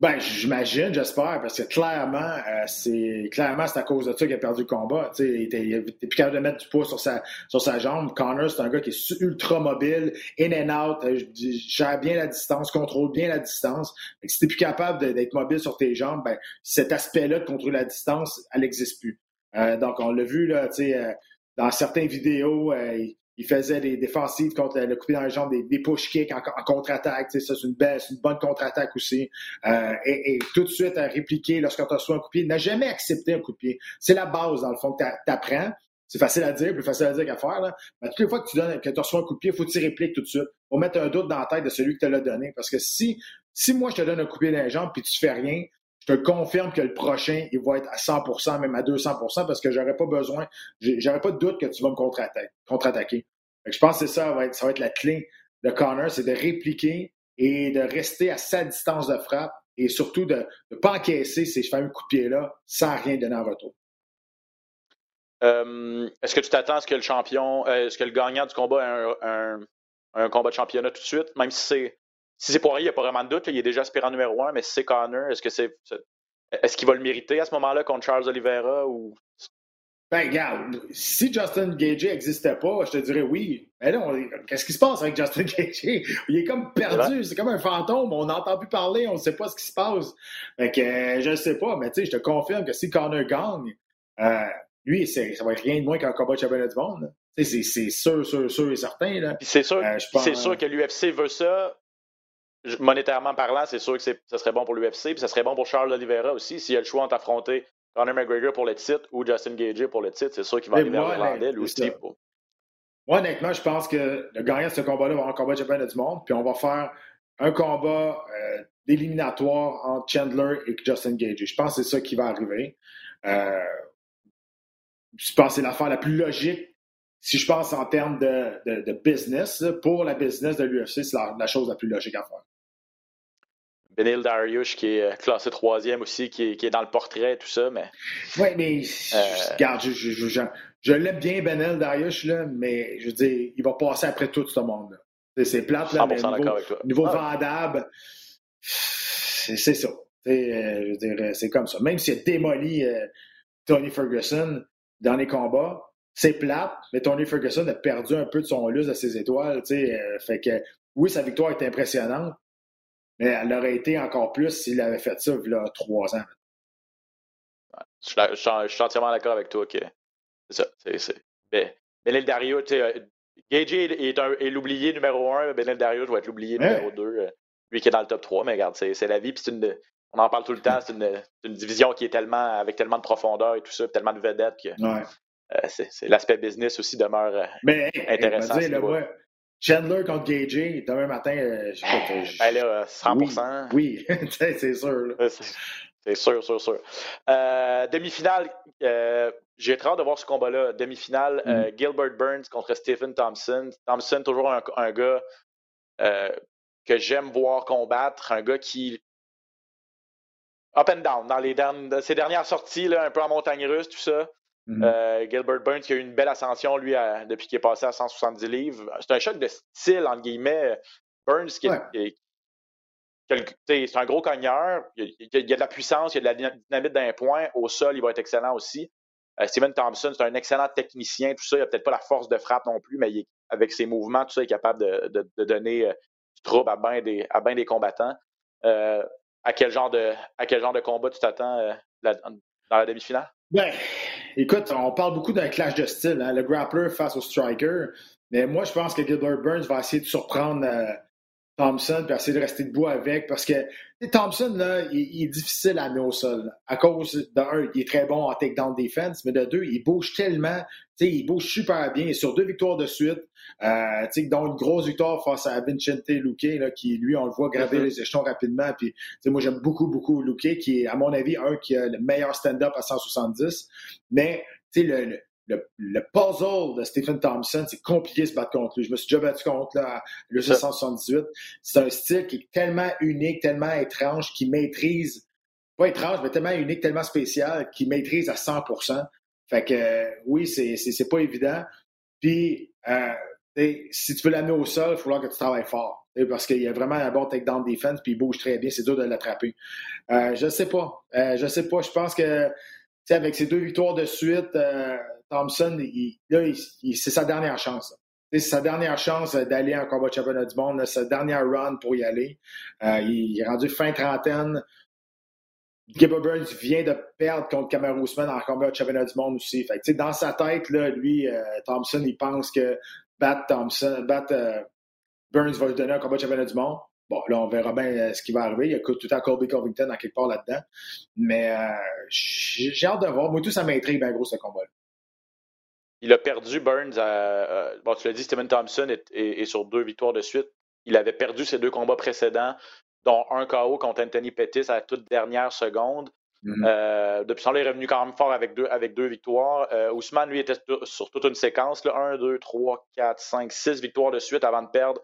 [SPEAKER 2] Ben, j'imagine, j'espère, parce que clairement, euh, c'est clairement c'est à cause de ça qu'il a perdu le combat. était, il était plus capable de mettre du poids sur sa, sur sa jambe. Connor, c'est un gars qui est ultra mobile, in and out, euh, gère bien la distance, contrôle bien la distance. Si t'es plus capable d'être mobile sur tes jambes, ben, cet aspect-là de contrôler la distance, elle n'existe plus. Euh, donc, on l'a vu là, euh, dans certaines vidéos, il faisait des défensives contre le coupé dans les jambes, des, push kicks en, contre-attaque. Ça, c'est une belle, une bonne contre-attaque aussi. Euh, et, tout de suite à répliquer lorsqu'on tu reçoit un coup. N'a jamais accepté un coup de pied. C'est la base, dans le fond, que tu apprends. C'est facile à dire, plus facile à dire qu'à faire. Là. Mais toutes les fois que tu donnes, que tu reçois un coup de pied, il faut que tu répliques tout de suite. Faut mettre un doute dans la tête de celui qui te l'a donné. Parce que si, si moi je te donne un coup de pied dans les jambes puis tu fais rien, te confirme que le prochain, il va être à 100% même à 200% parce que j'aurais pas besoin, j'aurais pas de doute que tu vas me contre-attaquer. Contre je pense que ça, va, être, ça va être la clé de Connor, c'est de répliquer et de rester à sa distance de frappe et surtout de ne pas encaisser ces fameux coups de pied-là sans rien donner en retour.
[SPEAKER 1] Euh, est-ce que tu t'attends à ce que le champion, euh, est-ce que le gagnant du combat ait un, un, combat de championnat tout de suite, même si c'est si c'est Poirier, il n'y a pas vraiment de doute, il est déjà aspirant numéro un, mais si c'est Connor, est-ce que c'est est-ce qu'il va le mériter à ce moment-là contre Charles Oliveira ou?
[SPEAKER 2] Ben, regarde, si Justin Gagey n'existait pas, je te dirais oui. Mais là, qu'est-ce qui se passe avec Justin Gagey? Il est comme perdu, c'est comme un fantôme, on n'entend plus parler, on ne sait pas ce qui se passe. Fait que, euh, je ne sais pas, mais tu sais, je te confirme que si Connor gagne, euh, lui, ça va être rien de moins qu'un combat de championnat du monde. C'est sûr, sûr, sûr et certain.
[SPEAKER 1] C'est sûr, euh, c'est sûr que l'UFC veut ça. Monétairement parlant, c'est sûr que ça serait bon pour l'UFC, puis ça serait bon pour Charles Oliveira aussi, s'il a le choix entre affronter Conor McGregor pour le titre ou Justin Gage pour le titre, c'est sûr qu'il va arriver à l'Irlandais, lui aussi.
[SPEAKER 2] Moi, honnêtement, je pense que le gagnant de ce combat-là va avoir un combat de championnat du monde, puis on va faire un combat euh, d'éliminatoire entre Chandler et Justin Gage. Je pense que c'est ça qui va arriver. Euh, je pense que c'est l'affaire la plus logique. Si je pense en termes de, business, pour la business de l'UFC, c'est la, chose la plus logique à faire.
[SPEAKER 1] Benil Dariush, qui est euh, classé troisième aussi, qui est, dans le portrait, tout ça, mais...
[SPEAKER 2] Oui, mais euh, regarde, je, l'aime bien, Benil Dariush, là, mais je veux dire, il va passer après tout ce monde-là. C'est plate, là, mais niveau, ah. vendable, c'est ça. Euh, je veux dire, c'est comme ça. Même s'il a démoli Tony Ferguson dans les combats, c'est plate, mais Tony Ferguson a perdu un peu de son lustre de ses étoiles. fait que oui, sa victoire est impressionnante, mais elle aurait été encore plus s'il avait fait ça il y a trois ans.
[SPEAKER 1] Je, suis entièrement d'accord avec toi que c'est ça. C'est, ben, Benel Dario, tu sais, euh, Gage est, est l'oublié numéro un, Benel Dario doit être l'oublié numéro deux. Euh, lui qui est dans le top 3, mais regarde, c'est, la vie, puis c'est une, on en parle tout le temps, c'est une, une, division qui est tellement avec tellement de profondeur et tout ça, tellement de vedettes que euh, c'est, l'aspect business aussi demeure mais, intéressant.
[SPEAKER 2] Chandler contre Gagey, demain matin, euh, je,
[SPEAKER 1] ben, ben là, 100%.
[SPEAKER 2] Oui, c'est sûr.
[SPEAKER 1] C'est sûr, sûr, sûr. Euh, demi-finale, euh, j'ai très hâte de voir ce combat-là. Demi-finale, mm. Gilbert Burns contre Stephen Thompson. Thompson, toujours un, gars que j'aime voir combattre, un gars qui. Up and down, dans les dernières, ses dernières sorties, là, un peu en montagne russe, tout ça. Mm-hmm. Euh, Gilbert Burns qui a eu une belle ascension, lui, depuis qu'il est passé à 170 livres. C'est un choc de style, entre guillemets. Burns, qui, c'est un gros cogneur. Il, y a, de la puissance, il y a de la dynamite d'un point. Au sol, il va être excellent aussi. Euh, Steven Thompson, c'est un excellent technicien, tout ça. Il n'a peut-être pas la force de frappe non plus, mais avec ses mouvements, tout ça, il est capable de, donner euh, du trouble à bien des, à des combattants. à, quel genre de, à quel genre de combat tu t'attends dans la demi-finale?
[SPEAKER 2] Ben, écoute, on parle beaucoup d'un clash de style, hein, le grappler face au striker. Mais moi, je pense que Gilbert Burns va essayer de surprendre euh, Thompson puis essayer de rester debout avec parce que Thompson, là, il, est difficile à amener au sol. À cause d'un, il est très bon en takedown defense, mais de deux, il bouge tellement, il bouge super bien. Et sur deux victoires de suite, euh, dont une grosse victoire face à Vincente Luque, là, qui, lui, on le voit graver mm-hmm. les échelons rapidement. Puis, moi, j'aime beaucoup, beaucoup Luque, qui est, à mon avis, un qui a le meilleur stand-up à 170. Mais, tu sais, le le, puzzle de Stephen Thompson, c'est compliqué de se battre contre lui. Je me suis déjà battu contre là, le 178. C'est un style qui est tellement unique, tellement étrange, qui maîtrise, pas étrange, mais tellement unique, tellement spécial, qui maîtrise à 100% Fait que euh, oui, c'est, pas évident. Puis, euh, si tu veux l'amener au sol, il faut falloir que tu travailles fort. Parce qu'il y a vraiment un bon takedown defense, puis il bouge très bien. C'est dur de l'attraper. Euh, je sais pas. Euh, je sais pas. Je pense que avec ces deux victoires de suite, Thompson, c'est sa dernière chance. C'est sa dernière chance d'aller en combat de championnat du monde, sa dernière run pour y aller. Euh, il est rendu fin trentaine. Gilbert Burns vient de perdre contre Cameron Ousmane en combat de championnat du monde aussi. Dans sa tête, là, lui, euh, Thompson, il pense que battre Thompson, euh, Burns va lui donner un combat de championnat du monde. Bon, là, on verra bien ce qui va arriver. Il y a tout le temps Colby Covington à quelque part là-dedans. Mais j'ai hâte de voir. Moi, tout ça m'intrigue bien gros, ce combat-là.
[SPEAKER 1] Il a perdu Burns. À, bon, tu l'as dit, Stephen Thompson est, sur deux victoires de suite. Il avait perdu ses deux combats précédents, dont un KO contre Anthony Pettis à la toute dernière seconde. Mm-hmm. Euh, depuis ça, il est revenu quand même fort avec deux, avec deux victoires. Euh, Ousmane, lui, était sur toute une séquence. Là, 1, 2, 3, 4, 5, 6 victoires de suite avant de perdre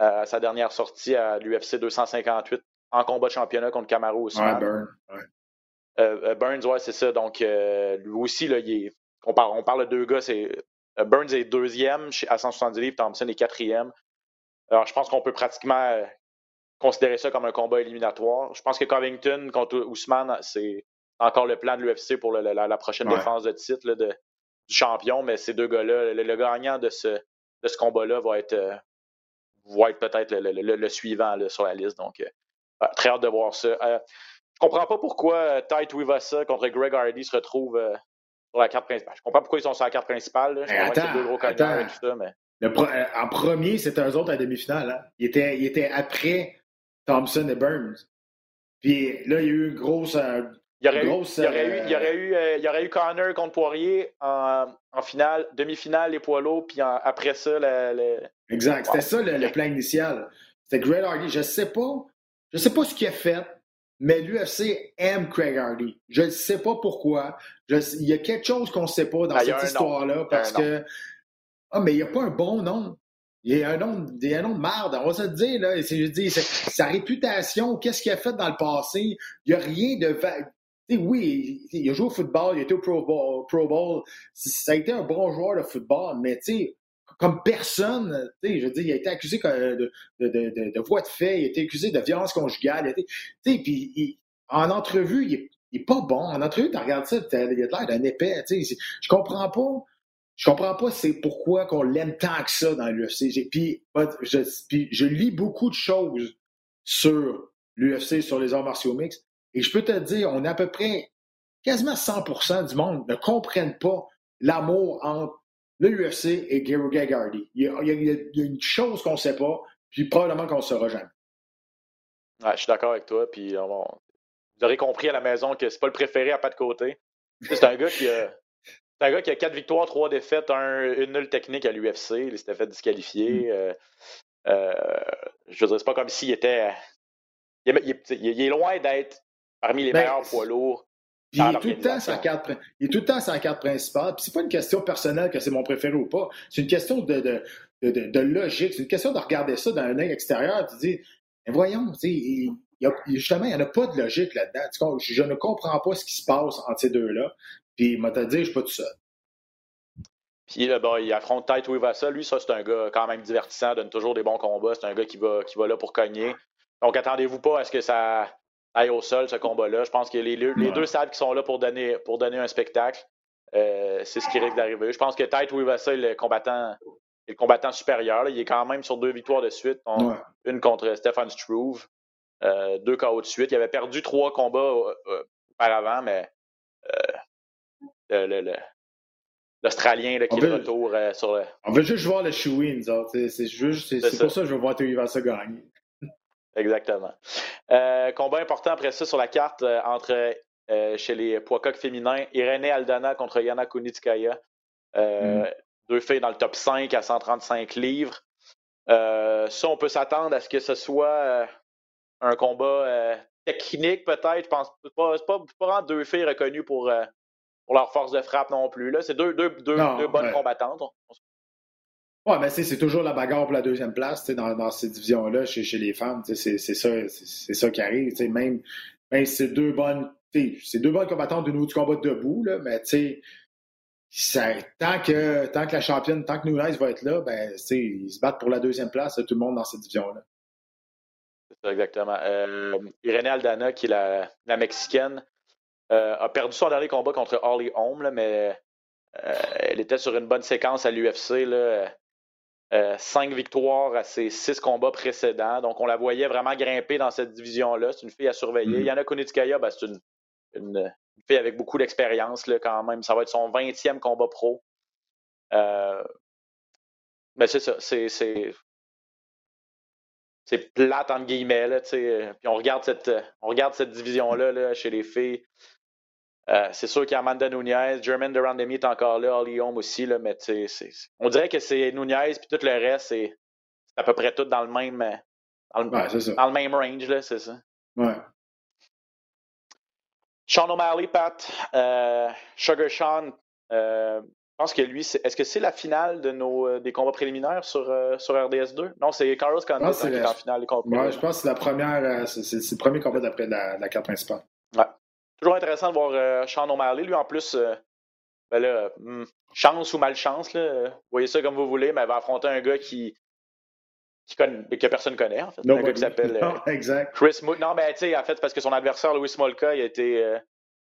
[SPEAKER 1] euh, sa dernière sortie à l'UFC 258 en combat de championnat contre Camaro Ousmane.
[SPEAKER 2] Ouais, Burns,
[SPEAKER 1] ouais. Burns, ouais, c'est ça. Donc, lui aussi, là, il est on, parle, on parle de deux gars, c'est Burns est deuxième à 170 livres, Thompson est quatrième. Alors, je pense qu'on peut pratiquement considérer ça comme un combat éliminatoire. Je pense que Covington contre Ousmane, c'est encore le plan de l'UFC pour la, prochaine défense de titre de, du champion, mais ces deux gars-là, le, gagnant de ce, de ce combat-là va être, euh, être peut-être le, suivant sur la liste. Donc, euh, très hâte de voir ça. Euh, je comprends pas pourquoi Tite Wivasa contre Greg Hardy se retrouve sur la carte principale. Je comprends pourquoi ils sont sur la carte principale. Je comprends
[SPEAKER 2] attends, deux gros et tout ça, mais... en premier, c'était eux autres à demi-finale. Hein. Il, était, il était après Thompson et Burns. Puis là, il y a eu une grosse,
[SPEAKER 1] il y aurait, eu, il, y aurait eu, il, y aurait eu, il y aurait eu Connor contre Poirier en, en finale, demi-finale, les poids lourds, puis après ça, le.
[SPEAKER 2] Exact. C'était ça le, plan initial. C'était Greg Hardy. Je ne sais pas. Je sais pas ce qu'il a fait, mais l'UFC aime Craig Hardy. Je ne sais pas pourquoi. il y a quelque chose qu'on ne sait pas dans ben, cette histoire-là parce que. Ah, mais il n'y a pas un bon nom. Il y a un nom, il y a un nom de merde, on va se le dire, là. Je dis, sa réputation, qu'est-ce qu'il a fait dans le passé? Il n'y a rien de oui, il a joué au football, il a été au Pro Bowl, ça a été un bon joueur de football, mais comme personne, je veux dire, il a été accusé de, de, de, de, voie de fait, il a été accusé de violence conjugale, puis en entrevue, il est, pas bon. En entrevue, tu regardes ça, il a l'air d'un épais, je comprends pas. Je comprends pas c'est pourquoi qu'on l'aime tant que ça dans l'UFC. Puis, je, je lis beaucoup de choses sur l'UFC, sur les arts martiaux mixtes. Et je peux te dire, on est à peu près quasiment 100% du monde ne comprennent pas l'amour entre le UFC et Gary Gagardi. Il, y a, une chose qu'on ne sait pas, puis probablement qu'on ne saura jamais.
[SPEAKER 1] je suis d'accord avec toi. Puis vous aurez compris à la maison que c'est pas le préféré à pas de côté. C'est un gars qui a. un gars qui a quatre victoires, trois défaites, une nulle technique à l'UFC. Il s'était fait disqualifier. Mm. Euh, euh, je veux dire, c'est pas comme s'il était. il est loin d'être parmi les ben, meilleurs poids lourds.
[SPEAKER 2] Il est, tout le temps sa carte, il est tout le temps sa carte principale. Puis c'est pas une question personnelle que c'est mon préféré ou pas. C'est une question de, de, de, de logique. C'est une question de regarder ça d'un œil extérieur. Tu dis, mais voyons, il, a, justement, il n'y en a pas de logique là-dedans. Je, ne comprends pas ce qui se passe entre ces deux-là. Puis, moi, te dit, je suis pas tout seul.
[SPEAKER 1] Puis là, il affronte Tite ça. Lui, ça, c'est un gars quand même divertissant, donne toujours des bons combats. C'est un gars qui va, qui va là pour cogner. Donc, attendez-vous pas à ce que ça, aille au sol, ce combat-là. Je pense que les, les deux salles qui sont là pour donner, pour donner un spectacle, euh, c'est ce qui risque d'arriver. Je pense que Tite Wivasa est le combattant, le combattant supérieur. Il est quand même sur deux victoires de suite. Une contre Stefan Struve, euh, deux KO de suite. Il avait perdu trois combats euh, auparavant, mais l'Australien qui est de retour sur le.
[SPEAKER 2] On veut juste voir le Chouin, c'est pour ça que je veux voir Wivasa gagner.
[SPEAKER 1] Exactement. Euh, combat important après ça sur la carte euh, entre euh, chez les poids féminins, Irene Aldana contre Yana Kunitskaya. Mm. Deux filles dans le top 5 à 135 livres. ça, on peut s'attendre à ce que ce soit un combat technique, peut-être. Je pense pas, pas, pas vraiment deux filles reconnues pour, pour leur force de frappe non plus. C'est deux, deux, deux, bonnes combattantes.
[SPEAKER 2] Oui, mais c'est toujours la bagarre pour la deuxième place dans, dans ces divisions-là chez, les femmes. C'est ça, ça qui arrive. Même, même c'est deux bonnes. C'est deux bonnes combattantes du niveau du combat debout, là, mais tant que tant que la championne, tant que Nunez va être là, ben, ils se battent pour la deuxième place, tout le monde dans cette division-là.
[SPEAKER 1] C'est ça, exactement. Euh, Aldana, qui est la, la Mexicaine, euh, a perdu son dernier combat contre Holly Holm, mais euh, elle était sur une bonne séquence à l'UFC. Euh, cinq victoires à ses six combats précédents. Donc, on la voyait vraiment grimper dans cette division-là. C'est une fille à surveiller. Mm-hmm. Yana Kunitskaya, ben, c'est une, fille avec beaucoup d'expérience quand même. Ça va être son 20e combat pro. Euh, mais c'est ça. C'est, c'est, plate, entre guillemets. Puis on regarde cette, on regarde cette division-là là, chez les filles. Euh, c'est sûr qu'il y a Amanda Nunez, German Durandemi est encore là, Holly Holm aussi, là, mais on dirait que c'est Nunez puis tout le reste, c'est à peu près tout dans le même euh, dans le, même range, là, c'est ça.
[SPEAKER 2] Ouais.
[SPEAKER 1] Sean O'Malley, Pat, euh, Sugar Sean, je pense que lui, est-ce que c'est la finale de nos des combats préliminaires sur, sur RDS2? Non, c'est Carlos Condit qui est en finale des combats.
[SPEAKER 2] Ouais, je pense que c'est la première, c'est, le premier combat d'après la, la carte principale.
[SPEAKER 1] Ouais. Toujours intéressant de voir euh, Sean O'Malley. Lui, en plus, euh, ben là, hmm, chance ou malchance, là, vous voyez ça comme vous voulez, mais elle va affronter un gars qui, qui que personne connaît, en fait. un gars qui s'appelle
[SPEAKER 2] euh,
[SPEAKER 1] Chris Moot. Non, mais tu sais, en fait, parce que son adversaire, Louis Smolka, il a été. Euh,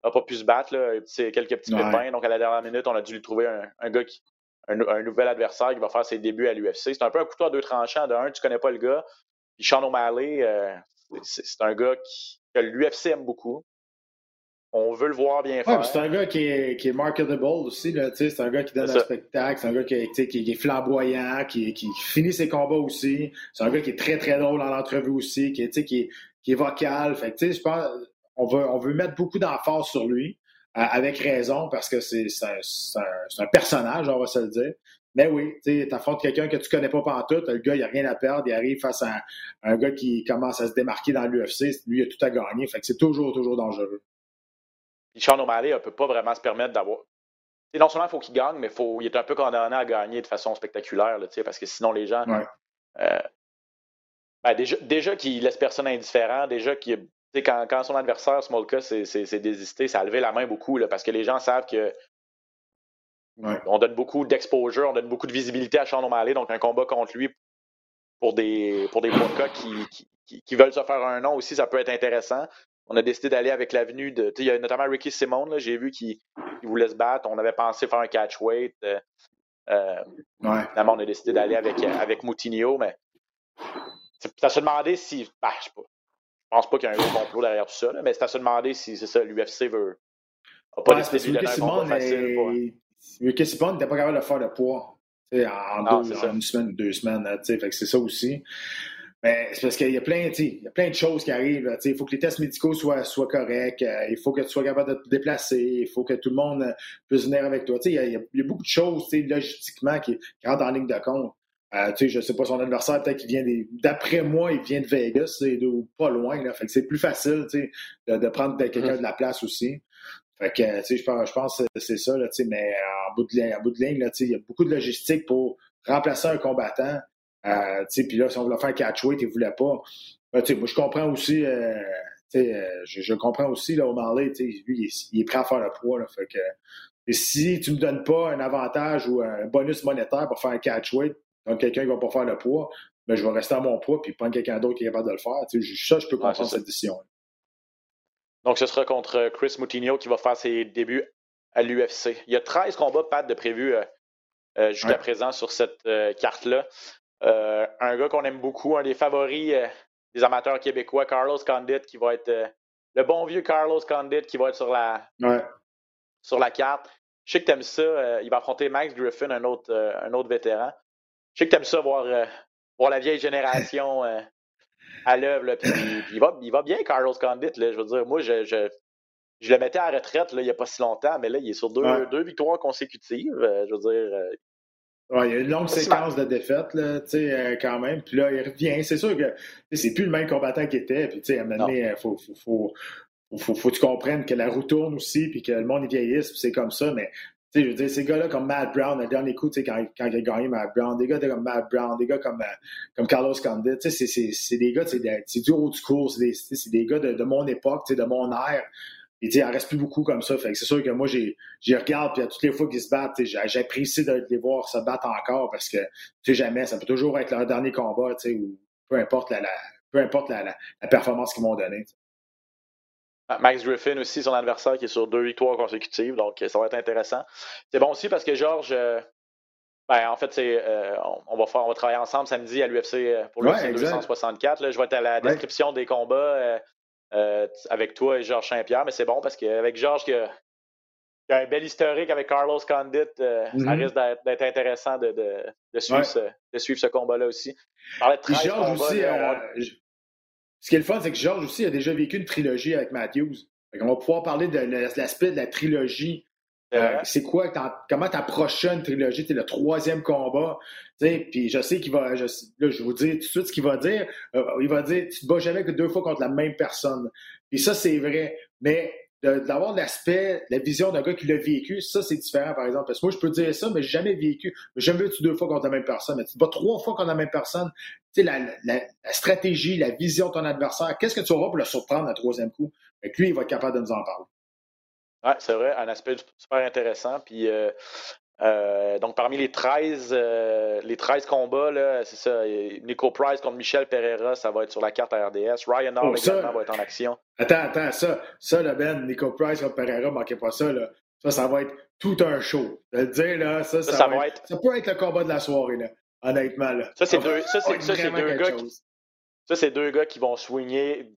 [SPEAKER 1] a pas pu se battre, là, quelques petits pépins. Donc, à la dernière minute, on a dû lui trouver un, gars qui. Un, nouvel adversaire qui va faire ses débuts à l'UFC. C'est un peu un couteau à deux tranchants. De un, tu connais pas le gars. Puis Sean O'Malley, euh, c'est un gars qui, que l'UFC aime beaucoup. On veut le voir bien faire.
[SPEAKER 2] c'est un gars qui est, qui est marketable aussi. C'est un gars qui donne un spectacle. C'est un gars qui, qui, est flamboyant, qui, qui, finit ses combats aussi. C'est un gars qui est très, très drôle dans l'entrevue aussi, qui est, qui est, qui est vocal. Fait que, je pense on veut, on veut mettre beaucoup d'emphase sur lui, euh, avec raison, parce que c'est un, un, personnage, on va se le dire. Mais oui, tu affrontes quelqu'un que tu connais pas tout. le gars, il a rien à perdre, il arrive face à un, gars qui commence à se démarquer dans l'UFC, lui, il a tout à gagner, fait que c'est toujours, toujours dangereux.
[SPEAKER 1] Sean O'Malley ne peut pas vraiment se permettre d'avoir. non seulement il faut qu'il gagne, mais faut... il est un peu condamné à gagner de façon spectaculaire, là, parce que sinon les gens. Euh, ben, déjà, déjà qu'il laisse personne indifférent, déjà qu'il quand, quand, son adversaire, Smolka, s'est désisté, ça a levé la main beaucoup là, parce que les gens savent que on donne beaucoup d'exposure, on donne beaucoup de visibilité à Sean O'Malley, donc un combat contre lui pour des pour des qui, qui, qui, veulent se faire un nom aussi, ça peut être intéressant on a décidé d'aller avec l'avenue de. Il y a notamment Ricky Simone, j'ai vu qu'il voulait se battre. On avait pensé faire un catch weight. Euh, euh Finalement, on a décidé d'aller avec, avec Moutinho, mais c'est à se demander si. Bah, je sais pas. Je pense pas qu'il y a un gros complot derrière tout ça, mais c'est à se demander si c'est ça, l'UFC veut. A pas décidé de lui donner un combat facile.
[SPEAKER 2] Ricky Simone n'était pas capable de faire le poids. En, deux, en une semaine, deux semaines. Fait que c'est ça aussi. Mais c'est parce qu'il y a plein, il y a plein de choses qui arrivent. Il faut que les tests médicaux soient, soient corrects. Euh, il faut que tu sois capable de te déplacer. Il faut que tout le monde euh, puisse venir avec toi. Il y, a, il y, a, beaucoup de choses logistiquement qui, rentrent en ligne de compte. Euh, je ne sais pas son adversaire, peut-être qu'il vient. D'après moi, il vient de Vegas, ou pas loin. Là. Fait que c'est plus facile de, de prendre quelqu'un de la place aussi. Fait que, je pense, je pense que c'est ça, là, mais en bout de ligne, en bout de ligne, il y a beaucoup de logistique pour remplacer un combattant. Euh, puis là, si on voulait faire catchweight, il ne voulait pas. Ben, moi, je comprends aussi, euh, euh, je, je, comprends aussi, là, O'Malley, lui, il est, prêt à faire le poids. Là, fait que, et si tu ne me donnes pas un avantage ou un bonus monétaire pour faire un catchweight, donc quelqu'un qui ne va pas faire le poids, ben, je vais rester à mon poids puis prendre quelqu'un d'autre qui est capable de le faire. Ça, je peux comprendre cette décision.
[SPEAKER 1] Donc, ce sera contre Chris Moutinho qui va faire ses débuts à l'UFC. Il y a 13 combats de de prévus jusqu'à présent sur cette carte-là. Euh, un gars qu'on aime beaucoup, un des favoris euh, des amateurs québécois, Carlos Condit, qui va être euh, le bon vieux Carlos Condit qui va être sur la, sur la carte. Je sais que tu aimes ça. il va affronter Max Griffin, un autre, un autre vétéran. Je sais que tu aimes ça voir, voir la vieille génération à l'œuvre. il, va, il va bien, Carlos Condit. je veux dire, moi, je, je, je le mettais à la retraite là, il n'y a pas si longtemps, mais là, il est sur deux, deux victoires consécutives. je veux dire,
[SPEAKER 2] Ouais, il y a une longue séquence de défaites, là, euh, quand même. Puis là, il revient. C'est sûr que c'est plus le même combattant qu'il était. Puis, tu sais, à un moment donné, il faut, faut, faut, faut, faut, que tu comprennes que la roue tourne aussi, puis que le monde est vieillisse, puis c'est comme ça. Mais, tu sais, je veux dire, ces gars-là comme Matt Brown, le dernier coup, tu sais, quand, quand il a gagné Matt Brown, des gars comme Matt Brown, des gars comme, euh, comme Carlos Condit, tu sais, c'est des gars, c'est du haut du cours, c'est des, des, gars de, de mon époque, tu sais, de mon ère. Et il en reste plus beaucoup comme ça. Fait que c'est sûr que moi, j'ai, regarde, puis à toutes les fois qu'ils se battent, j'apprécie de les voir se battre encore parce que, tu sais, jamais, ça peut toujours être leur dernier combat, tu sais, ou peu importe la, peu importe la, la, performance qu'ils m'ont donnée.
[SPEAKER 1] Max Griffin aussi, son adversaire qui est sur deux victoires consécutives, donc ça va être intéressant. C'est bon aussi parce que Georges, euh, ben, en fait, c'est, euh, on, va faire, on va travailler ensemble samedi à l'UFC euh, pour l'UFC 264. Là, je vais être à la description des combats. Euh, avec toi et Georges Saint-Pierre, mais c'est bon parce qu'avec Georges, qui a, un bel historique avec Carlos Condit, euh, ça mm-hmm. risque d'être intéressant de, de, suivre, ce, de, suivre, ce, combat-là aussi.
[SPEAKER 2] Georges aussi, euh, ce qui est le fun, c'est que Georges aussi a déjà vécu une trilogie avec Matthews. On va pouvoir parler de l'aspect de la trilogie euh, c'est quoi, comment ta prochaine trilogie, c'est le troisième combat, puis je sais qu'il va, je, là, je vous dis tout de suite ce qu'il va dire, euh, il va dire, tu te bats jamais que deux fois contre la même personne. Puis ça, c'est vrai, mais d'avoir l'aspect, la vision d'un gars qui l'a vécu, ça, c'est différent, par exemple. Parce que moi, je peux dire ça, mais j'ai jamais vécu. Mais jamais vu deux fois contre la même personne? Mais tu te bats trois fois contre la même personne. Tu sais, la, la, stratégie, la vision de ton adversaire, qu'est-ce que tu auras pour le surprendre à troisième coup? Fait lui, il va être capable de nous en parler.
[SPEAKER 1] Oui, c'est vrai, un aspect super intéressant. Puis, euh, euh, donc, parmi les 13, euh, les 13 combats, c'est ça. Nico Price contre Michel Pereira, ça va être sur la carte à RDS. Ryan Hall oh, également va être en action.
[SPEAKER 2] Attends, attends, ça, ça, le Ben, Nico Price contre Pereira, manquez pas ça, là. Ça, ça va être tout un show. Le dire, là, ça, ça, va être, ça peut être le combat de la soirée, là, honnêtement. Là.
[SPEAKER 1] Ça, c'est deux, ça, c'est, deux gars qui, ça, c'est deux gars qui vont swinger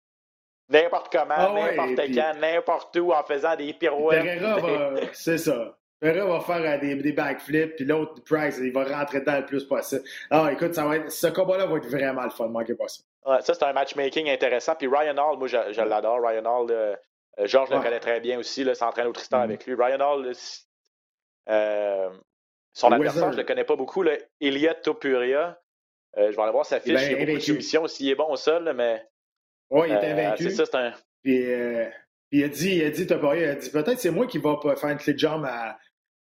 [SPEAKER 1] n'importe comment, ah n'importe quand, n'importe où, en faisant des pirouettes.
[SPEAKER 2] Pereira va, c'est ça. Pereira va faire euh, des, des backflips, puis l'autre, Price, il va rentrer dedans le plus possible. Ah, écoute, ça va être, ce combat-là va être vraiment le fun, manquez pas ça.
[SPEAKER 1] Ouais, ça, c'est un matchmaking intéressant. Puis Ryan Hall, moi, je, je l'adore. Ryan Hall, euh, Georges le connaît très bien aussi, là, s'entraîne au Tristan mm-hmm. avec lui. Ryan Hall, euh, son adversaire, je ne le connais pas beaucoup, là, Elliot Topuria. Euh, je vais aller voir sa fiche. Il, y a beaucoup de soumissions s'il est bon au sol, mais.
[SPEAKER 2] Oui, il invaincu. c'est ça, c'est un. Puis, il a dit, il a dit, Topuria, il a dit peut-être c'est moi qui va faire une clé de jambe à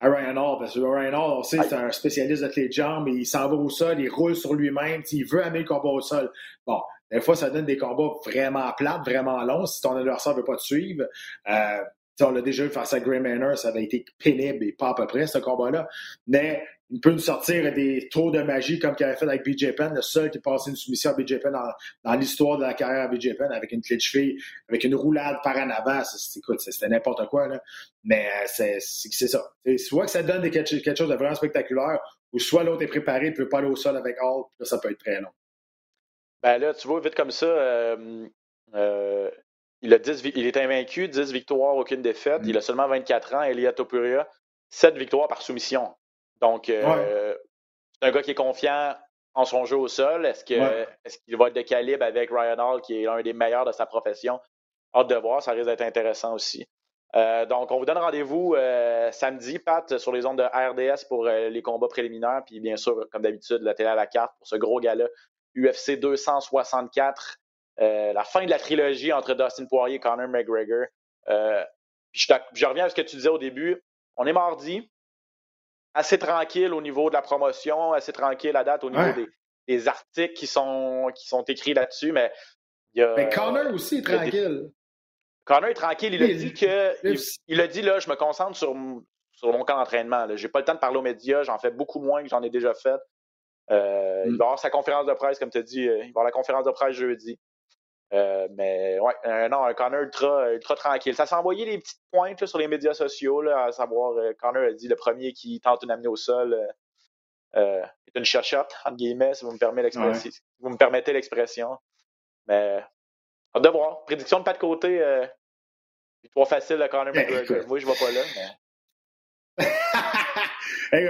[SPEAKER 2] à Ryan Hall, parce que Ryan Hall, on sait, c'est un spécialiste de clé de jambe, il s'en va au sol, il roule sur lui-même, il veut amener le combat au sol. Bon, des fois, ça donne des combats vraiment plates, vraiment longs, si ton adversaire ne veut pas te suivre. Euh, on l'a déjà vu face à Gray Manor, ça avait été pénible et pas à peu près, ce combat-là. Mais il peut nous sortir des tours de magie comme qu'il avait fait avec BJ Penn, le seul qui a passé une soumission à BJ Penn dans, l'histoire de la carrière à BJ Penn, avec une clé de cheville, avec une roulade par en avant. C'était n'importe quoi. Là. Mais euh, c'est ça. soit que ça donne quelque, chose de vraiment spectaculaire, ou soit l'autre est préparé ne peut pas aller au sol avec Hall, là, ça peut être très long.
[SPEAKER 1] Ben là, tu vois, vite comme ça, euh, euh, il, a 10, il est invaincu, 10 victoires, aucune défaite. Mm. Il a seulement 24 ans, Elia Topuria, 7 victoires par soumission. Donc, euh, c'est un gars qui est confiant en son jeu au sol. Est-ce qu'il est va être de calibre avec Ryan Hall, qui est l'un des meilleurs de sa profession? Hâte de voir, ça risque d'être intéressant aussi. Euh, donc, on vous donne rendez-vous euh, samedi, Pat, sur les ondes de RDS pour les combats préliminaires. Puis, bien sûr, comme d'habitude, la télé à la carte pour ce gros gala UFC 264. la fin de la trilogie entre Dustin Poirier et Conor McGregor. je, je, reviens à ce que tu disais au début. On est mardi assez tranquille au niveau de la promotion, assez tranquille à date au niveau des, articles qui sont, qui sont écrits là-dessus, mais
[SPEAKER 2] il y a, Mais Connor aussi est tranquille.
[SPEAKER 1] Connor est tranquille. Il a dit que. Il, a dit là, je me concentre sur, sur mon camp d'entraînement. J'ai pas le temps de parler aux médias, j'en fais beaucoup moins que j'en ai déjà fait. Euh, il mm. va avoir sa conférence de presse, comme tu as dit. Euh, il va avoir la conférence de presse jeudi. Euh, mais ouais, euh, non, un Connor ultra, ultra tranquille. Ça s'est envoyé des petites pointes sur les médias sociaux, là, à savoir, euh, Connor a dit le premier qui tente une amener au sol est une chachotte, entre guillemets, si vous me, permettez vous me permettez l'expression. Mais, hâte de voir. Prédiction de pas de côté, victoire facile de Connor ben, McGregor. Moi, je ne vais pas là, mais.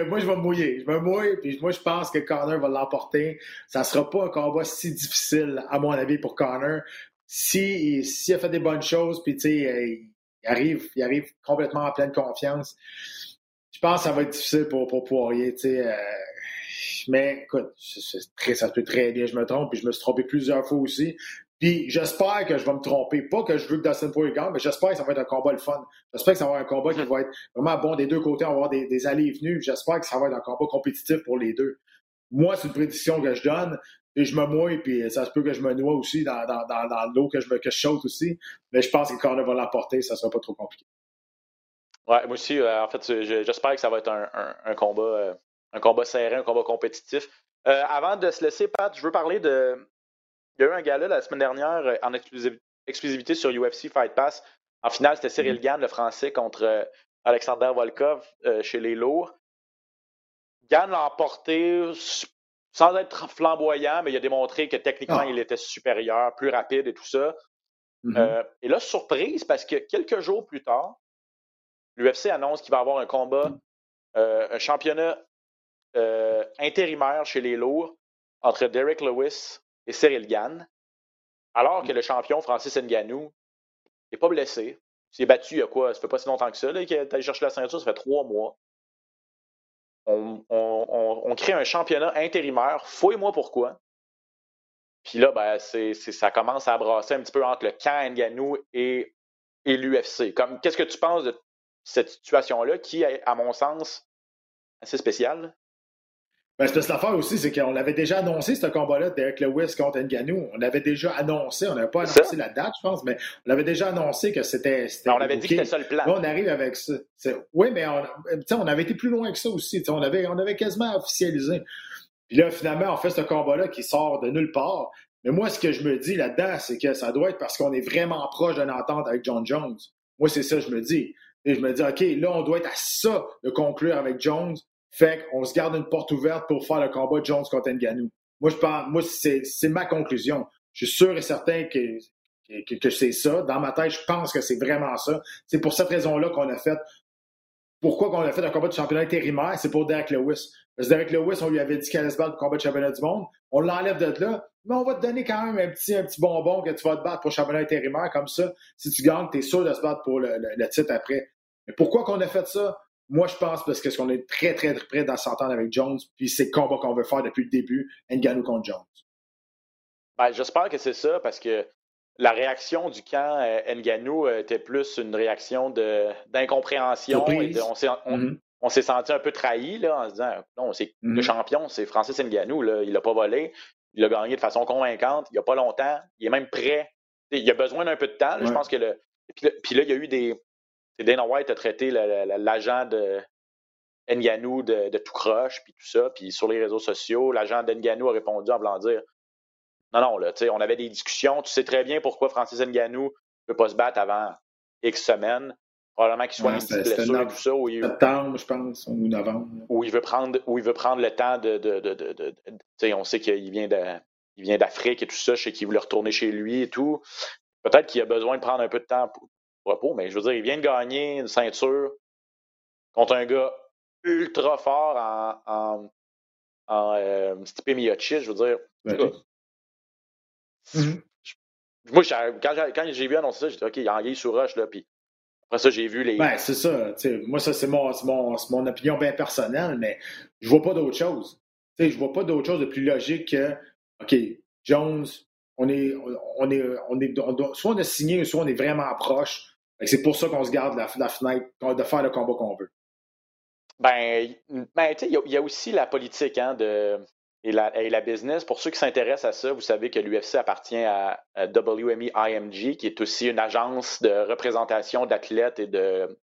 [SPEAKER 2] Moi, je vais me mouiller. Je me mouille, moi, je pense que Connor va l'emporter. Ça ne sera pas un combat si difficile, à mon avis, pour Connor. S'il si, a fait des bonnes choses, puis euh, il arrive, il arrive complètement en pleine confiance, je pense que ça va être difficile pour, pour Poirier. Euh, mais écoute, ça peut très bien, je me trompe, puis je me suis trompé plusieurs fois aussi. Puis j'espère que je vais me tromper. Pas que je veux que Dustin Poirier gagne, mais j'espère que ça va être un combat le fun. J'espère que ça va être un combat qui va être vraiment bon des deux côtés. On va avoir des, allées et venues. J'espère que ça va être un combat compétitif pour les deux. Moi, c'est une prédiction que je donne. Et je me mouille, puis ça se peut que je me noie aussi dans, dans, dans, l'eau, que je, me, que je aussi. Mais je pense que Connor va l'emporter, ça ne sera pas trop compliqué.
[SPEAKER 1] Ouais, moi aussi, euh, en fait, j'espère que ça va être un, un, combat, euh, un combat serré, un combat compétitif. Euh, avant de se laisser, Pat, je veux parler de, il y a eu un gala la semaine dernière euh, en exclusivité sur UFC Fight Pass. En finale, c'était Cyril mm-hmm. Gann, le français, contre euh, Alexander Volkov euh, chez les lourds. Gann l'a emporté sans être flamboyant, mais il a démontré que techniquement, ah. il était supérieur, plus rapide et tout ça. Mm-hmm. et là, surprise, parce que quelques jours plus tard, l'UFC annonce qu'il va avoir un combat, un championnat intérimaire chez les lourds entre Derek Lewis et Cyril Gann, alors que mm. le champion Francis Ngannou n'est pas blessé. Il s'est battu il y a quoi? Ça fait pas si longtemps que ça qu'il a allé chercher la ceinture, ça fait trois mois. On, crée un championnat intérimaire. Fouille-moi pourquoi. Puis là, ben, c'est, ça commence à brasser un petit peu entre le camp Ngannou et, et l'UFC. qu'est-ce que tu penses de cette situation-là qui est, à mon sens, assez spéciale?
[SPEAKER 2] Ben, que l'affaire aussi, c'est qu'on avait déjà annoncé ce combat-là d'Eric Lewis contre Nganou. On l'avait déjà annoncé, on n'avait pas annoncé la date, je pense, mais on avait déjà annoncé que c'était.
[SPEAKER 1] On avait dit que c'était ça le plan.
[SPEAKER 2] Là, on arrive avec ça. Oui, mais on, on avait été plus loin que ça aussi. On avait, on avait quasiment officialisé. Puis là, finalement, on fait ce combat-là qui sort de nulle part. Mais moi, ce que je me dis là-dedans, c'est que ça doit être parce qu'on est vraiment proche d'une entente avec John Jones. Moi, c'est ça que je me dis. Et je me dis, OK, là, on doit être à ça de conclure avec Jones. Fait qu'on se garde une porte ouverte pour faire le combat Jones contre Nganou. Moi, je pense, moi, c'est ma conclusion. Je suis sûr et certain que, que, c'est ça. Dans ma tête, je pense que c'est vraiment ça. C'est pour cette raison-là qu'on a fait. Pourquoi qu'on a fait un combat de championnat intérimaire? C'est pour Derek Lewis. Parce que Derek Lewis, on lui avait dit qu'il allait se battre pour le combat de championnat du monde. On l'enlève de là. Mais on va te donner quand même un petit, un petit bonbon que tu vas te battre pour le championnat intérimaire. Comme ça, si tu gagnes, tu es sûr de se battre pour le, le titre après. Mais pourquoi qu'on a fait ça? Moi, je pense parce qu'on est très, très près dans s'entendre avec Jones, puis c'est le combat qu'on veut faire depuis le début, Nganou contre Jones.
[SPEAKER 1] Ben, J'espère que c'est ça, parce que la réaction du camp euh, Nganou euh, était plus une réaction d'incompréhension. Mm-hmm. On s'est senti un peu trahi là, en se disant non, c'est le mm-hmm. champion, c'est Francis Nganou, là, il n'a pas volé, il a gagné de façon convaincante, il n'y a pas longtemps, il est même prêt. Il a besoin d'un peu de temps. Je pense que le. puis là, il y a eu des Dana White a traité l'agent de Nganou de, tout croche, puis tout ça. Puis sur les réseaux sociaux, l'agent d'Nganou a répondu en voulant dire Non, non, là, on avait des discussions. Tu sais très bien pourquoi Francis Nganou ne peut pas se battre avant X semaines. Probablement qu'il soit ouais, une blessure et tout ça. Où il,
[SPEAKER 2] septembre, je pense, ou novembre.
[SPEAKER 1] Où il veut prendre, où il veut prendre le temps de. de, de, on sait qu'il vient d'Afrique et tout ça. Je sais qu'il voulait retourner chez lui et tout. Peut-être qu'il a besoin de prendre un peu de temps pour, repos, mais je veux dire, il vient de gagner une ceinture contre un gars ultra fort en, en, en euh, Stipe Miocic, je veux dire. Mm-hmm. Moi, quand j'ai vu annoncer ça, j'ai dit OK, il y a Anguille sous roche, là, puis après ça, j'ai vu les.
[SPEAKER 2] Ben, c'est ça. Moi, ça, c'est mon, mon, mon, opinion bien personnelle, mais je vois pas d'autre chose. Je je vois pas d'autre chose de plus logique que OK, Jones, on est, on est, on est, soit on a signé, soit on est vraiment proche. C'est pour ça qu'on se garde la, fenêtre de faire le combat qu'on veut.
[SPEAKER 1] Ben, ben il y, a aussi la politique hein, de, et, la, et la business. Pour ceux qui s'intéressent à ça, vous savez que l'UFC appartient à, WME IMG, qui est aussi une agence de représentation d'athlètes et de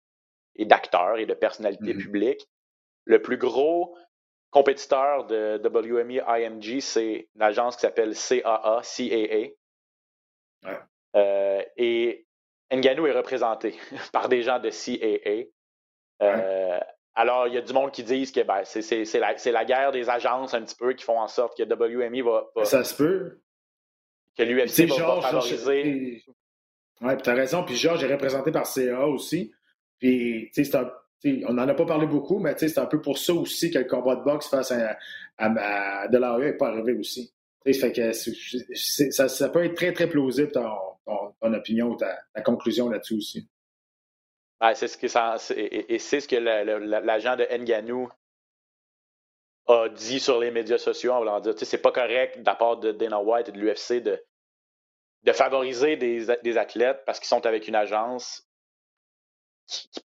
[SPEAKER 1] et d'acteurs et de personnalités mm-hmm. publiques. Le plus gros compétiteur de WME IMG, c'est une agence qui s'appelle CAA, CAA. Ouais. Euh, et Nganou est représenté par des gens de CAA. Euh, alors, il y a du monde qui disent que ben, c'est la, la, guerre des agences un petit peu qui font en sorte que WME va.
[SPEAKER 2] ça se peut.
[SPEAKER 1] Que l'UFC va, favoriser.
[SPEAKER 2] Oui, tu as raison. Puis Georges est représenté par CA aussi. Puis, tu sais, on n'en a pas parlé beaucoup, mais c'est un peu pour ça aussi que le combat de boxe face à, à, à Delaware n'est pas arrivé aussi. Fait que ça, ça, peut être très, très plausible ton, opinion ou ta, conclusion là-dessus aussi.
[SPEAKER 1] Ben, c'est ce que ça, et c'est ce que l'agent de Nganou a dit sur les médias sociaux en voulant dire c'est pas correct de la part de Dana White et de l'UFC de, de favoriser des, des athlètes parce qu'ils sont avec une agence.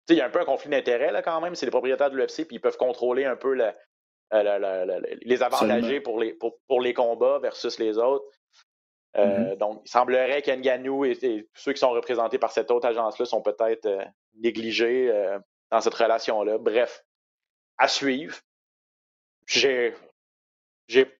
[SPEAKER 1] Il y a un peu un conflit d'intérêts quand même, c'est les propriétaires de l'UFC, puis ils peuvent contrôler un peu les avantager pour les, pour, pour, les combats versus les autres. Euh, mm-hmm. Donc, il semblerait qu'Nganou et, et, ceux qui sont représentés par cette autre agence-là sont peut-être euh, négligés dans cette relation-là. Bref, à suivre. J'ai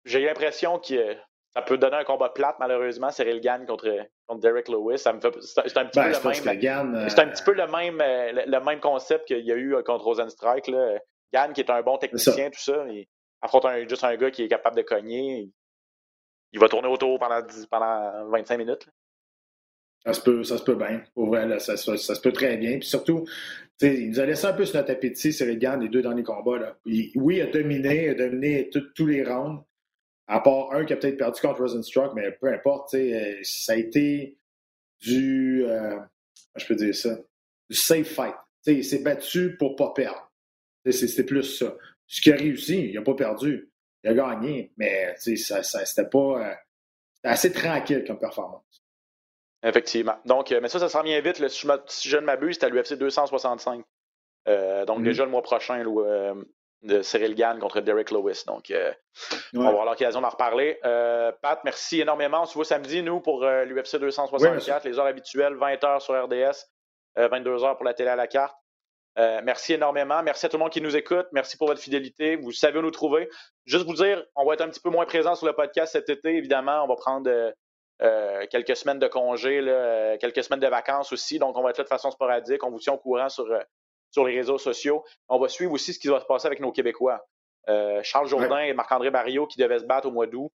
[SPEAKER 1] l'impression que ça peut donner un combat plate, malheureusement, Cyril Gann contre, contre Derek Lewis. Fait, c'est un petit peu le même. C'est un petit peu le même, le, même concept qu'il y a eu contre Rosenstrike. Gann, qui est un bon technicien, tout ça, il affronte juste un gars qui est capable de cogner. Il, va tourner autour pendant, pendant 25 minutes.
[SPEAKER 2] Ça se peut, ça se peut bien. Vrai, ça, se peut très bien. Puis surtout, il nous a laissé un peu sur notre appétit, Gann, les deux derniers combats. Oui, il a dominé, il a dominé tous les rounds. À part un qui a peut-être perdu contre Rosenstruck, mais peu importe, euh, ça a été du, euh, je peux dire ça, du safe fight. il s'est battu pour pas perdre. C'était plus ça. Ce qui a réussi, il n'a pas perdu. Il a gagné, mais ça, ça c'était pas. Euh, assez tranquille comme performance.
[SPEAKER 1] Effectivement. Donc, euh, mais ça, ça s'en vient vite. si, je, ne m'abuse, c'est à l'UFC 265. Euh, donc, mm-hmm. déjà le mois prochain, de Cyril Gann contre Derek Lewis. Donc, euh, on va avoir l'occasion d'en reparler. Pat, merci énormément. On se voit samedi, nous, pour l'UFC 264, les heures habituelles, 20h sur RDS, 22h pour la télé à la carte. Merci énormément. Merci à tout le monde qui nous écoute. Merci pour votre fidélité. Vous savez où nous trouver. Juste vous dire, on va être un petit peu moins présent sur le podcast cet été, évidemment. On va prendre quelques semaines de congé, quelques semaines de vacances aussi. Donc, on va être là de façon sporadique. On vous tient au courant sur sur les réseaux sociaux. On va suivre aussi ce qui va se passer avec nos Québécois. Euh, Charles Jourdain et Marc-André Barrio qui devaient se battre au mois d'août.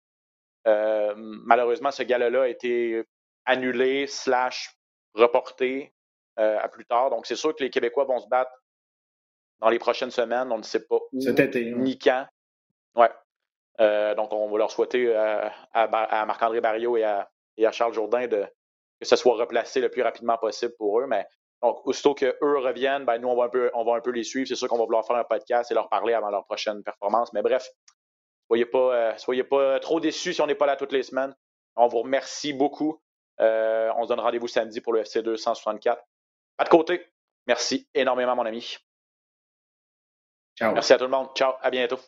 [SPEAKER 1] Euh, malheureusement, ce gala-là a été annulé, slash reporté euh, à plus tard. Donc, c'est sûr que les Québécois vont se battre dans les prochaines semaines. On ne sait pas où ni quand. Ouais. donc, on va leur souhaiter à, Marc-André Barrio et à, et à Charles Jourdain de, que ce soit replacé le plus rapidement possible pour eux. Mais donc, aussitôt qu'eux reviennent, ben, nous, on va, un peu, on va un peu les suivre. C'est sûr qu'on va vouloir faire un podcast et leur parler avant leur prochaine performance. Mais bref, soyez pas, euh, soyez pas trop déçus si on n'est pas là toutes les semaines. On vous remercie beaucoup. Euh, on se donne rendez-vous samedi pour le FC 264. À de côté, merci énormément, mon ami.
[SPEAKER 2] Ciao.
[SPEAKER 1] Merci à tout le monde. Ciao. À bientôt.